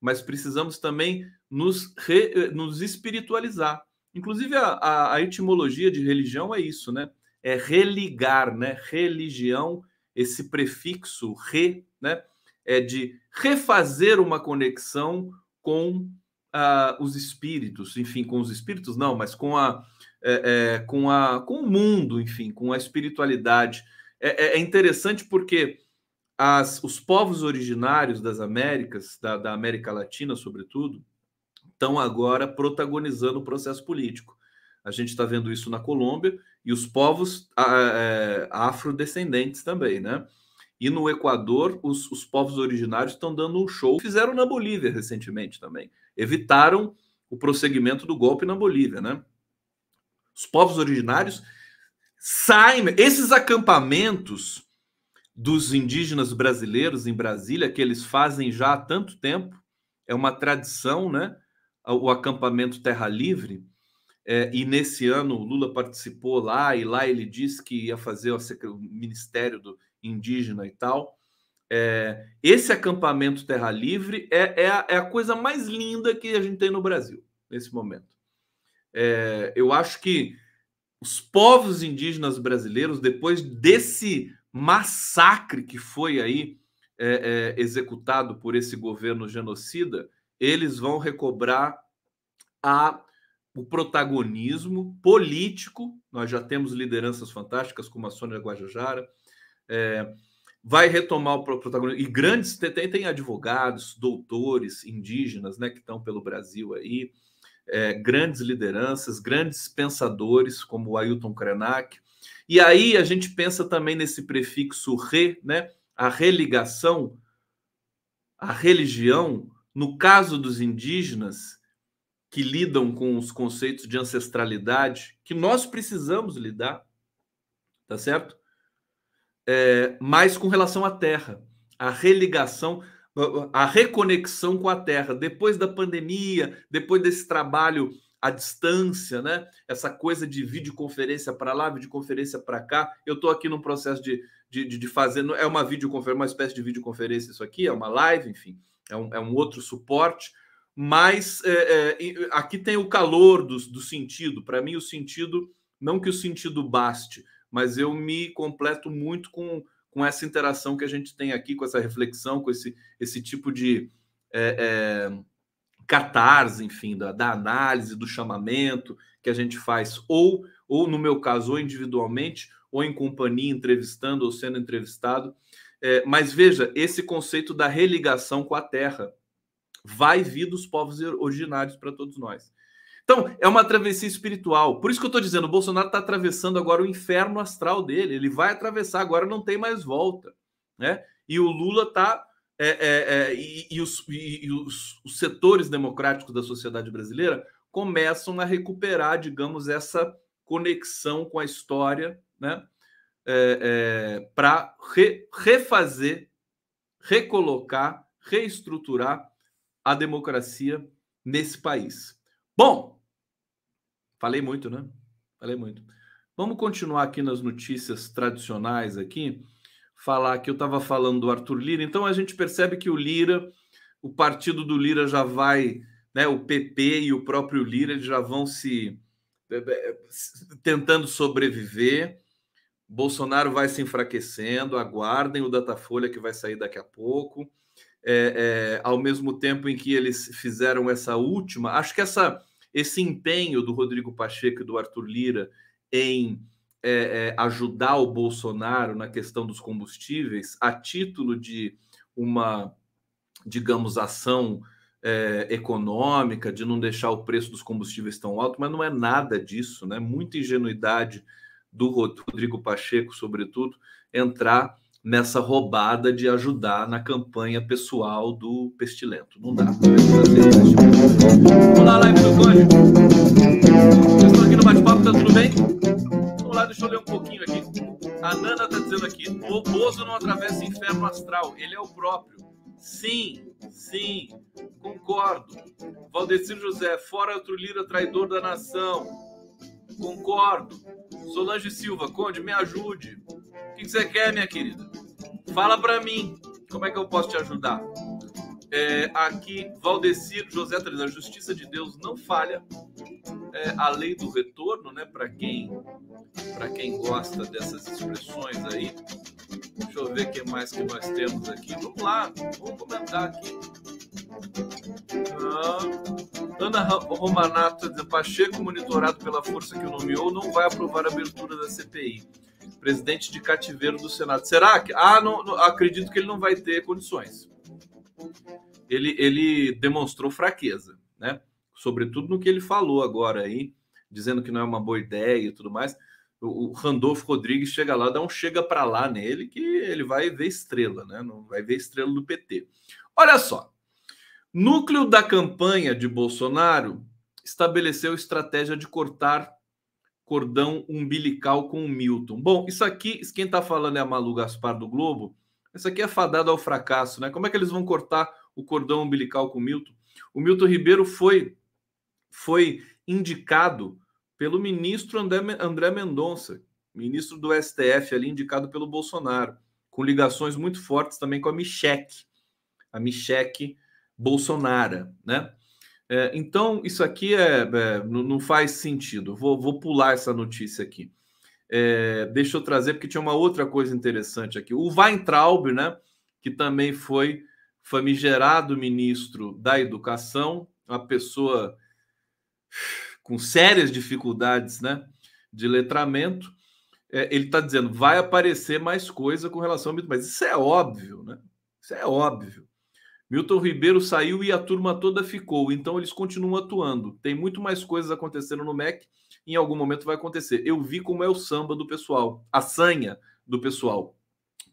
mas precisamos também nos, re, nos espiritualizar. Inclusive, a, a, a, etimologia de religião é isso, né? É religar, né? Religião, esse prefixo re, né? É de refazer uma conexão com uh, os espíritos, enfim, com os espíritos não, mas com a, é, é, com a com o mundo, enfim, com a espiritualidade. É, é, é interessante porque as, os povos originários das Américas, da, da América Latina, sobretudo, estão agora protagonizando o processo político. A gente está vendo isso na Colômbia e os povos é, afrodescendentes também, né? E no Equador, os, os povos originários estão dando um show. Fizeram na Bolívia recentemente também. Evitaram o prosseguimento do golpe na Bolívia, né? Os povos originários saem. Esses acampamentos dos indígenas brasileiros em Brasília, que eles fazem já há tanto tempo, é uma tradição, né? O acampamento Terra Livre. É, e nesse ano o Lula participou lá, e lá ele disse que ia fazer o, o Ministério do indígena e tal. É, esse acampamento Terra Livre é, é a, é, a, coisa mais linda que a gente tem no Brasil nesse momento. É, eu acho que os povos indígenas brasileiros, depois desse massacre que foi aí é, é, executado por esse governo genocida, eles vão recobrar a, o protagonismo político. Nós já temos lideranças fantásticas como a Sônia Guajajara, é, vai retomar o protagonismo. E grandes, tem, tem advogados, doutores indígenas né, que estão pelo Brasil aí, é, grandes lideranças, grandes pensadores, como o Ailton Krenak. E aí a gente pensa também nesse prefixo re, né, a religação, a religião, no caso dos indígenas, que lidam com os conceitos de ancestralidade, que nós precisamos lidar, tá certo? é, mas com relação à Terra, a religação, a reconexão com a Terra, depois da pandemia, depois desse trabalho à distância, né? Essa coisa de videoconferência para lá, videoconferência para cá. Eu estou aqui num processo de, de, de fazer, é uma videoconferência, uma espécie de videoconferência isso aqui, é uma live, enfim, é um, é um outro suporte, mas é, é, aqui tem o calor do, do sentido. Para mim, o sentido, não que o sentido baste, mas eu me completo muito com, com essa interação que a gente tem aqui, com essa reflexão, com esse, esse tipo de é, é, catarse, enfim, da, da análise, do chamamento que a gente faz, ou, ou no meu caso, ou individualmente, ou em companhia, entrevistando ou sendo entrevistado. É, mas veja, esse conceito da religação com a terra vai vir dos povos originários para todos nós. Então, é uma travessia espiritual. Por isso que eu estou dizendo, o Bolsonaro está atravessando agora o inferno astral dele. Ele vai atravessar, agora não tem mais volta. Né? E o Lula está. É, é, é, e, e, os, e os, os, setores democráticos da sociedade brasileira começam a recuperar, digamos, essa conexão com a história, né? É, é, para re, refazer, recolocar, reestruturar a democracia nesse país. Bom, Falei muito, né? Falei muito. Vamos continuar aqui nas notícias tradicionais aqui. Falar que eu estava falando do Arthur Lira. Então a gente percebe que o Lira, o partido do Lira já vai, né? O PP e o próprio Lira já vão se é, é, tentando sobreviver. Bolsonaro vai se enfraquecendo. Aguardem o Datafolha que vai sair daqui a pouco. É, é, ao mesmo tempo em que eles fizeram essa última, acho que essa esse empenho do Rodrigo Pacheco e do Arthur Lira em é, é, ajudar o Bolsonaro na questão dos combustíveis, a título de uma, digamos, ação é, econômica, de não deixar o preço dos combustíveis tão alto, mas não é nada disso, né? Muita ingenuidade do Rodrigo Pacheco, sobretudo, entrar nessa roubada de ajudar na campanha pessoal do Pestilento. Não dá. Vamos lá, live do Conde. Estão aqui no bate-papo, tá tudo bem? Vamos lá, deixa eu ler um pouquinho aqui. A Nana tá dizendo aqui: o Bozo não atravessa inferno astral, ele é o próprio. Sim, sim, concordo. Valdecir José, fora outro Lira, traidor da nação. Concordo. Solange Silva, Conde, me ajude. O que você quer, minha querida? Fala para mim. Como é que eu posso te ajudar? É, aqui, Valdecir José a justiça de Deus não falha. É, a lei do retorno, né? Para quem, para quem gosta dessas expressões aí. Deixa eu ver o que mais que nós temos aqui. Vamos lá, vamos comentar aqui. Ah, Ana Romanato diz, Pacheco, monitorado pela força que o nomeou, não vai aprovar a abertura da CPI. Presidente de cativeiro do Senado. Será que? Ah, não, não acredito que ele não vai ter condições ele, ele demonstrou fraqueza, né? Sobretudo no que ele falou agora aí, dizendo que não é uma boa ideia e tudo mais. O, Randolfo Rodrigues chega lá, dá um chega para lá nele que ele vai ver estrela, né? Não vai ver estrela do PT. Olha só. Núcleo da campanha de Bolsonaro estabeleceu estratégia de cortar cordão umbilical com o Milton. Bom, isso aqui, quem está falando é a Malu Gaspar do Globo. Isso aqui é fadado ao fracasso, né? Como é que eles vão cortar o cordão umbilical com o Milton. O Milton Ribeiro foi, foi indicado pelo ministro André, André Mendonça, ministro do STF, ali indicado pelo Bolsonaro, com ligações muito fortes também com a Michele, a Michele Bolsonaro, né? É, então, isso aqui é, é, não faz sentido. Vou, vou pular essa notícia aqui. É, deixa eu trazer, porque tinha uma outra coisa interessante aqui. O Weintraub, né, que também foi famigerado ministro da Educação, uma pessoa com sérias dificuldades né, de letramento, é, ele está dizendo vai aparecer mais coisa com relação ao Milton, mas isso é óbvio, né? Isso é óbvio. Milton Ribeiro saiu e a turma toda ficou, então eles continuam atuando. Tem muito mais coisas acontecendo no MEC, em algum momento vai acontecer. Eu vi como é o samba do pessoal, a sanha do pessoal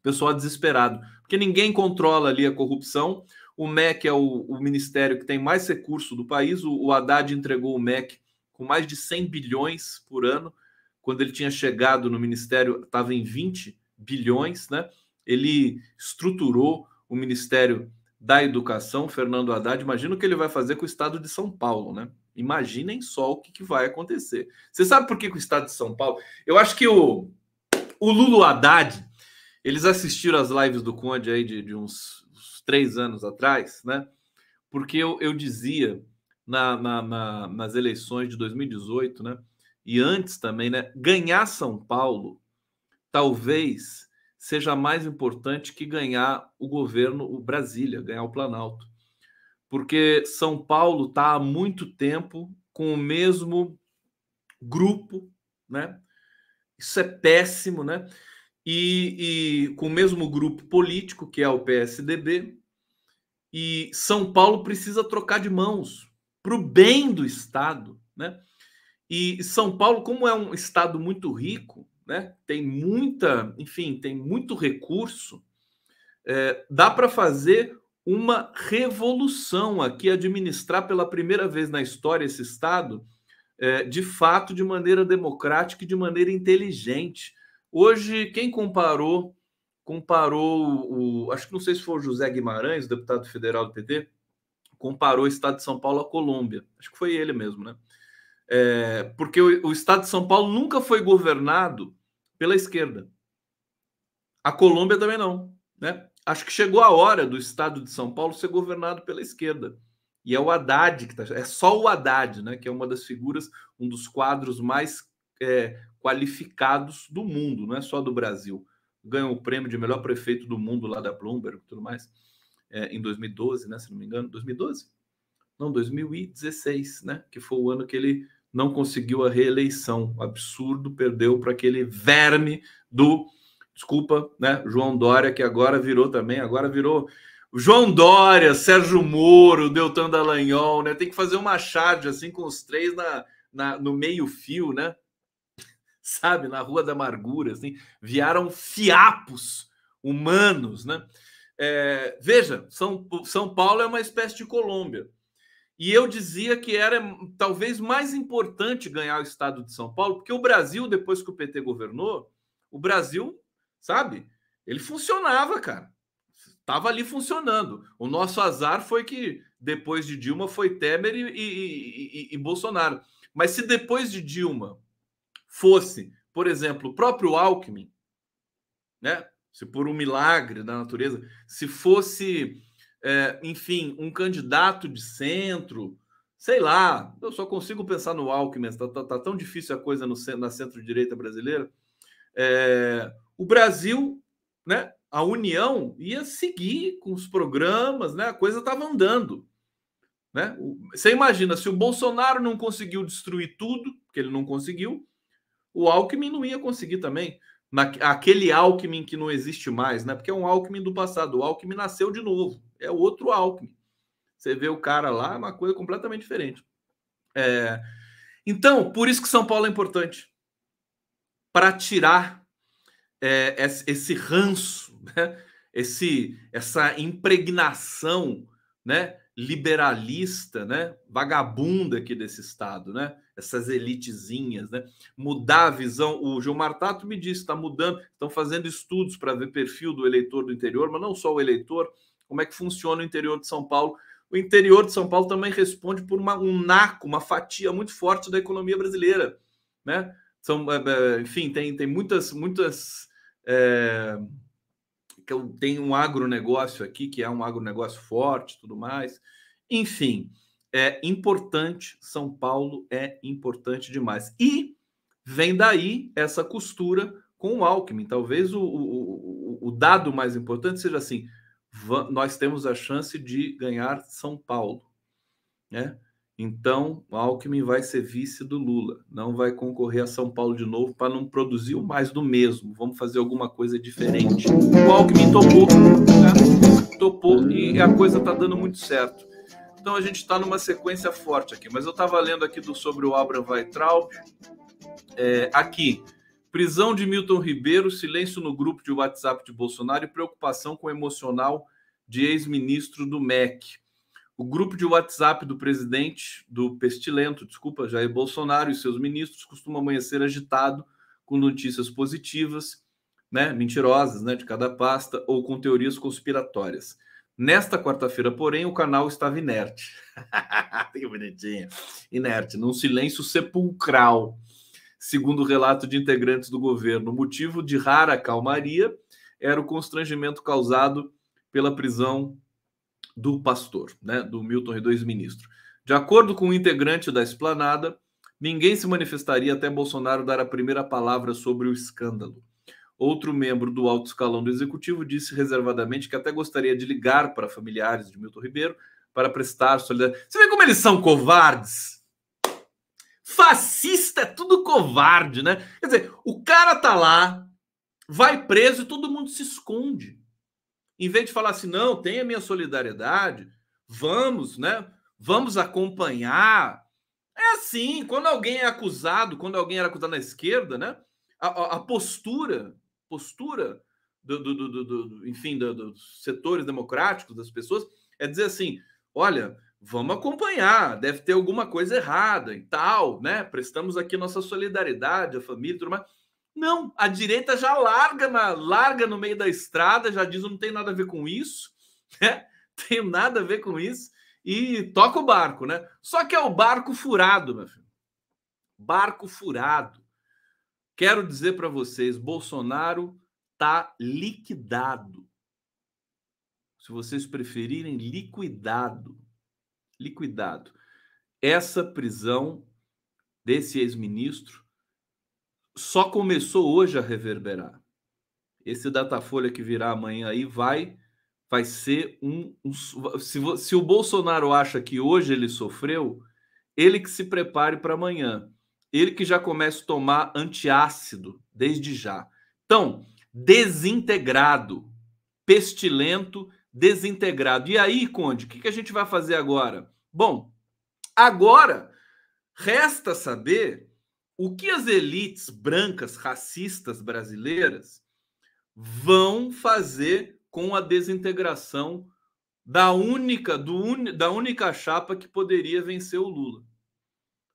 pessoal desesperado, porque ninguém controla ali a corrupção. O MEC é o, o ministério que tem mais recurso do país. O, o Haddad entregou o MEC com mais de 100 bilhões por ano. Quando ele tinha chegado no ministério, estava em 20 bilhões, né? Ele estruturou o Ministério da Educação, Fernando Haddad. Imagina o que ele vai fazer com o estado de São Paulo, né? Imaginem só o que, que vai acontecer. Você sabe por que, que o estado de São Paulo? Eu acho que o, o Lula Haddad eles assistiram as lives do Conde aí de, de uns, uns, três anos atrás, né? Porque eu, eu dizia na, na, na, nas eleições de 2018, né? E antes também, né? Ganhar São Paulo talvez seja mais importante que ganhar o governo, o Brasília, ganhar o Planalto. Porque São Paulo está há muito tempo com o mesmo grupo, né? Isso é péssimo, né? e, e com o mesmo grupo político, que é o PSDB, e São Paulo precisa trocar de mãos para o bem do Estado, né? E São Paulo, como é um estado muito rico, né? Tem muita, enfim, tem muito recurso, é, dá para fazer uma revolução aqui, administrar pela primeira vez na história esse estado, é, de fato, de maneira democrática e de maneira inteligente. Hoje, quem comparou, comparou o. Acho que não sei se foi o José Guimarães, deputado federal do PT, comparou o estado de São Paulo à Colômbia. Acho que foi ele mesmo, né? É, porque o, o estado de São Paulo nunca foi governado pela esquerda. A Colômbia também não, né? Acho que chegou a hora do estado de São Paulo ser governado pela esquerda. E é o Haddad que está. É só o Haddad, né? Que é uma das figuras, um dos quadros mais é, qualificados do mundo, não é só do Brasil. Ganhou o prêmio de melhor prefeito do mundo lá da Bloomberg e tudo mais, é, em 2012, né? Se não me engano, 2012? Não, 2016, né? Que foi o ano que ele não conseguiu a reeleição. Absurdo, perdeu para aquele verme do, desculpa, né? João Dória, que agora virou também, agora virou João Dória, Sérgio Moro, Deltan Dallagnol, né? Tem que fazer uma charge assim com os três na, na, no meio fio, né? sabe, na Rua da Amargura, assim, vieram fiapos humanos, né? É, veja, São, São Paulo é uma espécie de Colômbia. E eu dizia que era talvez mais importante ganhar o estado de São Paulo, porque o Brasil, depois que o PT governou, o Brasil, sabe? Ele funcionava, cara. Tava ali funcionando. O nosso azar foi que depois de Dilma foi Temer e, e, e, e Bolsonaro. Mas se depois de Dilma fosse, por exemplo, o próprio Alckmin, né? Se por um milagre da natureza, se fosse, é, enfim, um candidato de centro, sei lá, eu só consigo pensar no Alckmin, tá, tá, tá tão difícil a coisa no, na centro-direita brasileira. É, o Brasil, né? A União ia seguir com os programas, né? A coisa estava andando. Né? Você imagina, se o Bolsonaro não conseguiu destruir tudo, que ele não conseguiu, o Alckmin não ia conseguir também. Na, aquele Alckmin que não existe mais, né? Porque é um Alckmin do passado. O Alckmin nasceu de novo. É outro Alckmin. Você vê o cara lá, é uma coisa completamente diferente. É... Então, por isso que São Paulo é importante. Para tirar é, esse ranço, né? esse, essa impregnação né? liberalista, né? vagabunda aqui desse Estado, né? essas elitezinhas, né? Mudar a visão. O Gilmar Tato me disse, está mudando, estão fazendo estudos para ver perfil do eleitor do interior, mas não só o eleitor, como é que funciona o interior de São Paulo. O interior de São Paulo também responde por uma, um naco, uma fatia muito forte da economia brasileira, né? São, é, é, enfim, tem, tem muitas, muitas. É, tem um agronegócio aqui que é um agronegócio forte, tudo mais. Enfim, é importante, São Paulo é importante demais. E vem daí essa costura com o Alckmin. Talvez o, o, o dado mais importante seja assim: nós temos a chance de ganhar São Paulo. Né? Então, Alckmin vai ser vice do Lula, não vai concorrer a São Paulo de novo para não produzir mais do mesmo. Vamos fazer alguma coisa diferente. O Alckmin topou, né? topou e a coisa está dando muito certo. Então a gente está numa sequência forte aqui. Mas eu estava lendo aqui do, sobre o Abraham Weitraub. É, aqui, prisão de Milton Ribeiro, silêncio no grupo de WhatsApp de Bolsonaro e preocupação com o emocional de ex-ministro do MEC. O grupo de WhatsApp do presidente, do pestilento, desculpa, Jair Bolsonaro e seus ministros costuma amanhecer agitado com notícias positivas, né, mentirosas, né, de cada pasta ou com teorias conspiratórias. Nesta quarta-feira, porém, o canal estava inerte. que bonitinho. Inerte, num silêncio sepulcral. Segundo o relato de integrantes do governo, o motivo de rara calmaria era o constrangimento causado pela prisão do pastor, né, do Milton e do ex-ministro. De acordo com o integrante da esplanada, ninguém se manifestaria até Bolsonaro dar a primeira palavra sobre o escândalo. Outro membro do alto escalão do executivo disse reservadamente que até gostaria de ligar para familiares de Milton Ribeiro para prestar solidariedade. Você vê como eles são covardes? Fascista é tudo covarde, né? Quer dizer, o cara tá lá, vai preso e todo mundo se esconde. Em vez de falar assim, não, tem a minha solidariedade, vamos, né? Vamos acompanhar. É assim, quando alguém é acusado, quando alguém era acusado na esquerda, né? a, a postura postura do, do, do, do enfim, dos setores democráticos, das pessoas, é dizer assim: olha, vamos acompanhar, deve ter alguma coisa errada e tal, né? Prestamos aqui nossa solidariedade à família tudo mais. Não, a direita já larga na larga no meio da estrada, já diz não tem nada a ver com isso, né? Tem nada a ver com isso e toca o barco, né? Só que é o barco furado, meu filho. Barco furado. Quero dizer para vocês, Bolsonaro está liquidado. Se vocês preferirem, liquidado. Liquidado. Essa prisão desse ex-ministro só começou hoje a reverberar. Esse Datafolha que virá amanhã aí vai vai ser um, um se, se o Bolsonaro acha que hoje ele sofreu, ele que se prepare para amanhã ele que já começa a tomar antiácido desde já. Então, desintegrado, pestilento, desintegrado. E aí, Conde, o que, que a gente vai fazer agora? Bom, agora resta saber o que as elites brancas racistas brasileiras vão fazer com a desintegração da única do un, da única chapa que poderia vencer o Lula.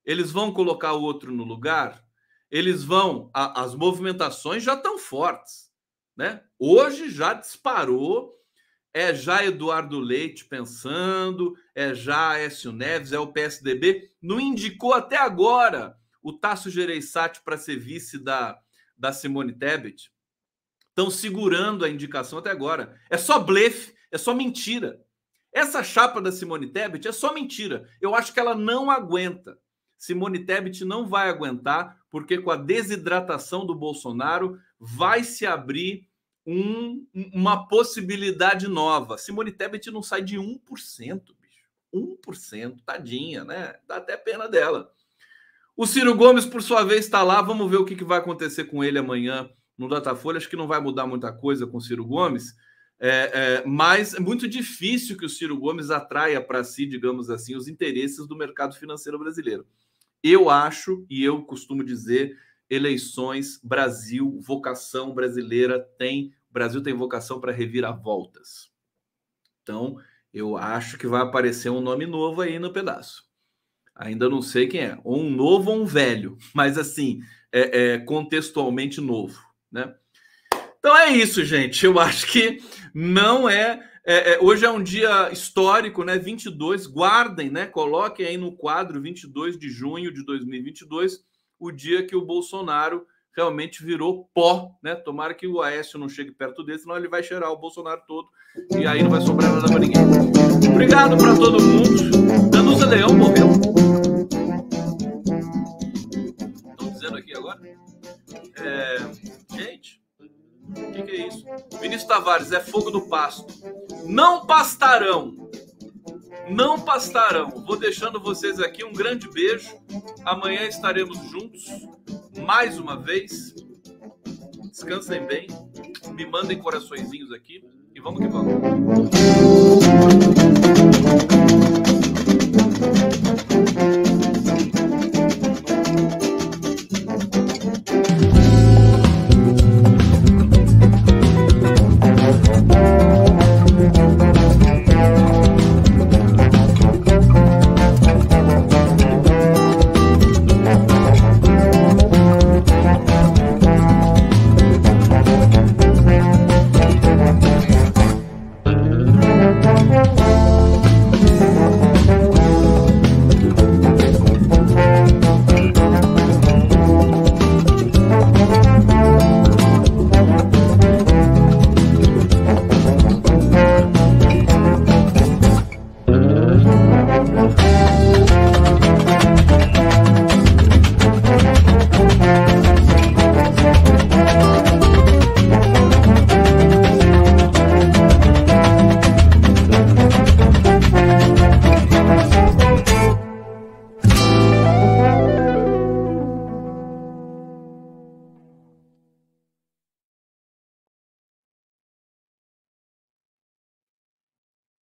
Eles vão colocar o outro no lugar? eles vão. A, as movimentações já estão fortes. Né? Hoje já disparou. É já Eduardo Leite pensando, é já Écio Neves, é o PSDB. Não indicou até agora o Tasso Gereissati para ser vice da, da Simone Tebet. Estão segurando a indicação até agora. É só blefe, é só mentira. Essa chapa da Simone Tebet é só mentira. Eu acho que ela não aguenta. Simone Tebet não vai aguentar, porque com a desidratação do Bolsonaro vai se abrir um, uma possibilidade nova. Simone Tebet não sai de 1%, bicho. 1%, tadinha, né? Dá até pena dela. O Ciro Gomes, por sua vez, está lá. Vamos ver o que, que vai acontecer com ele amanhã no Datafolha. Acho que não vai mudar muita coisa com o Ciro Gomes. É, é, mas é muito difícil que o Ciro Gomes atraia para si, digamos assim, os interesses do mercado financeiro brasileiro. Eu acho, e eu costumo dizer, eleições, Brasil, vocação brasileira tem. Brasil tem vocação para reviravoltas. Então, eu acho que vai aparecer um nome novo aí no pedaço. Ainda não sei quem é, ou um novo ou um velho, mas assim, é, é contextualmente novo, né? Então é isso, gente. Eu acho que não é, é, é, Hoje é um dia histórico, né? 22. Guardem, né? Coloquem aí no quadro 22 de junho de 2022, o dia que o Bolsonaro realmente virou pó, né? Tomara que o Aécio não chegue perto dele, senão ele vai cheirar o Bolsonaro todo e aí não vai sobrar nada para ninguém. Obrigado para todo mundo. Danusa Leão morreu. Estão dizendo aqui agora? É... Gente. O que, que é isso? Vinícius Tavares, é fogo do pasto. Não pastarão. Não pastarão. Vou deixando vocês aqui um grande beijo. Amanhã estaremos juntos mais uma vez. Descansem bem. Me mandem coraçõezinhos aqui e vamos que vamos.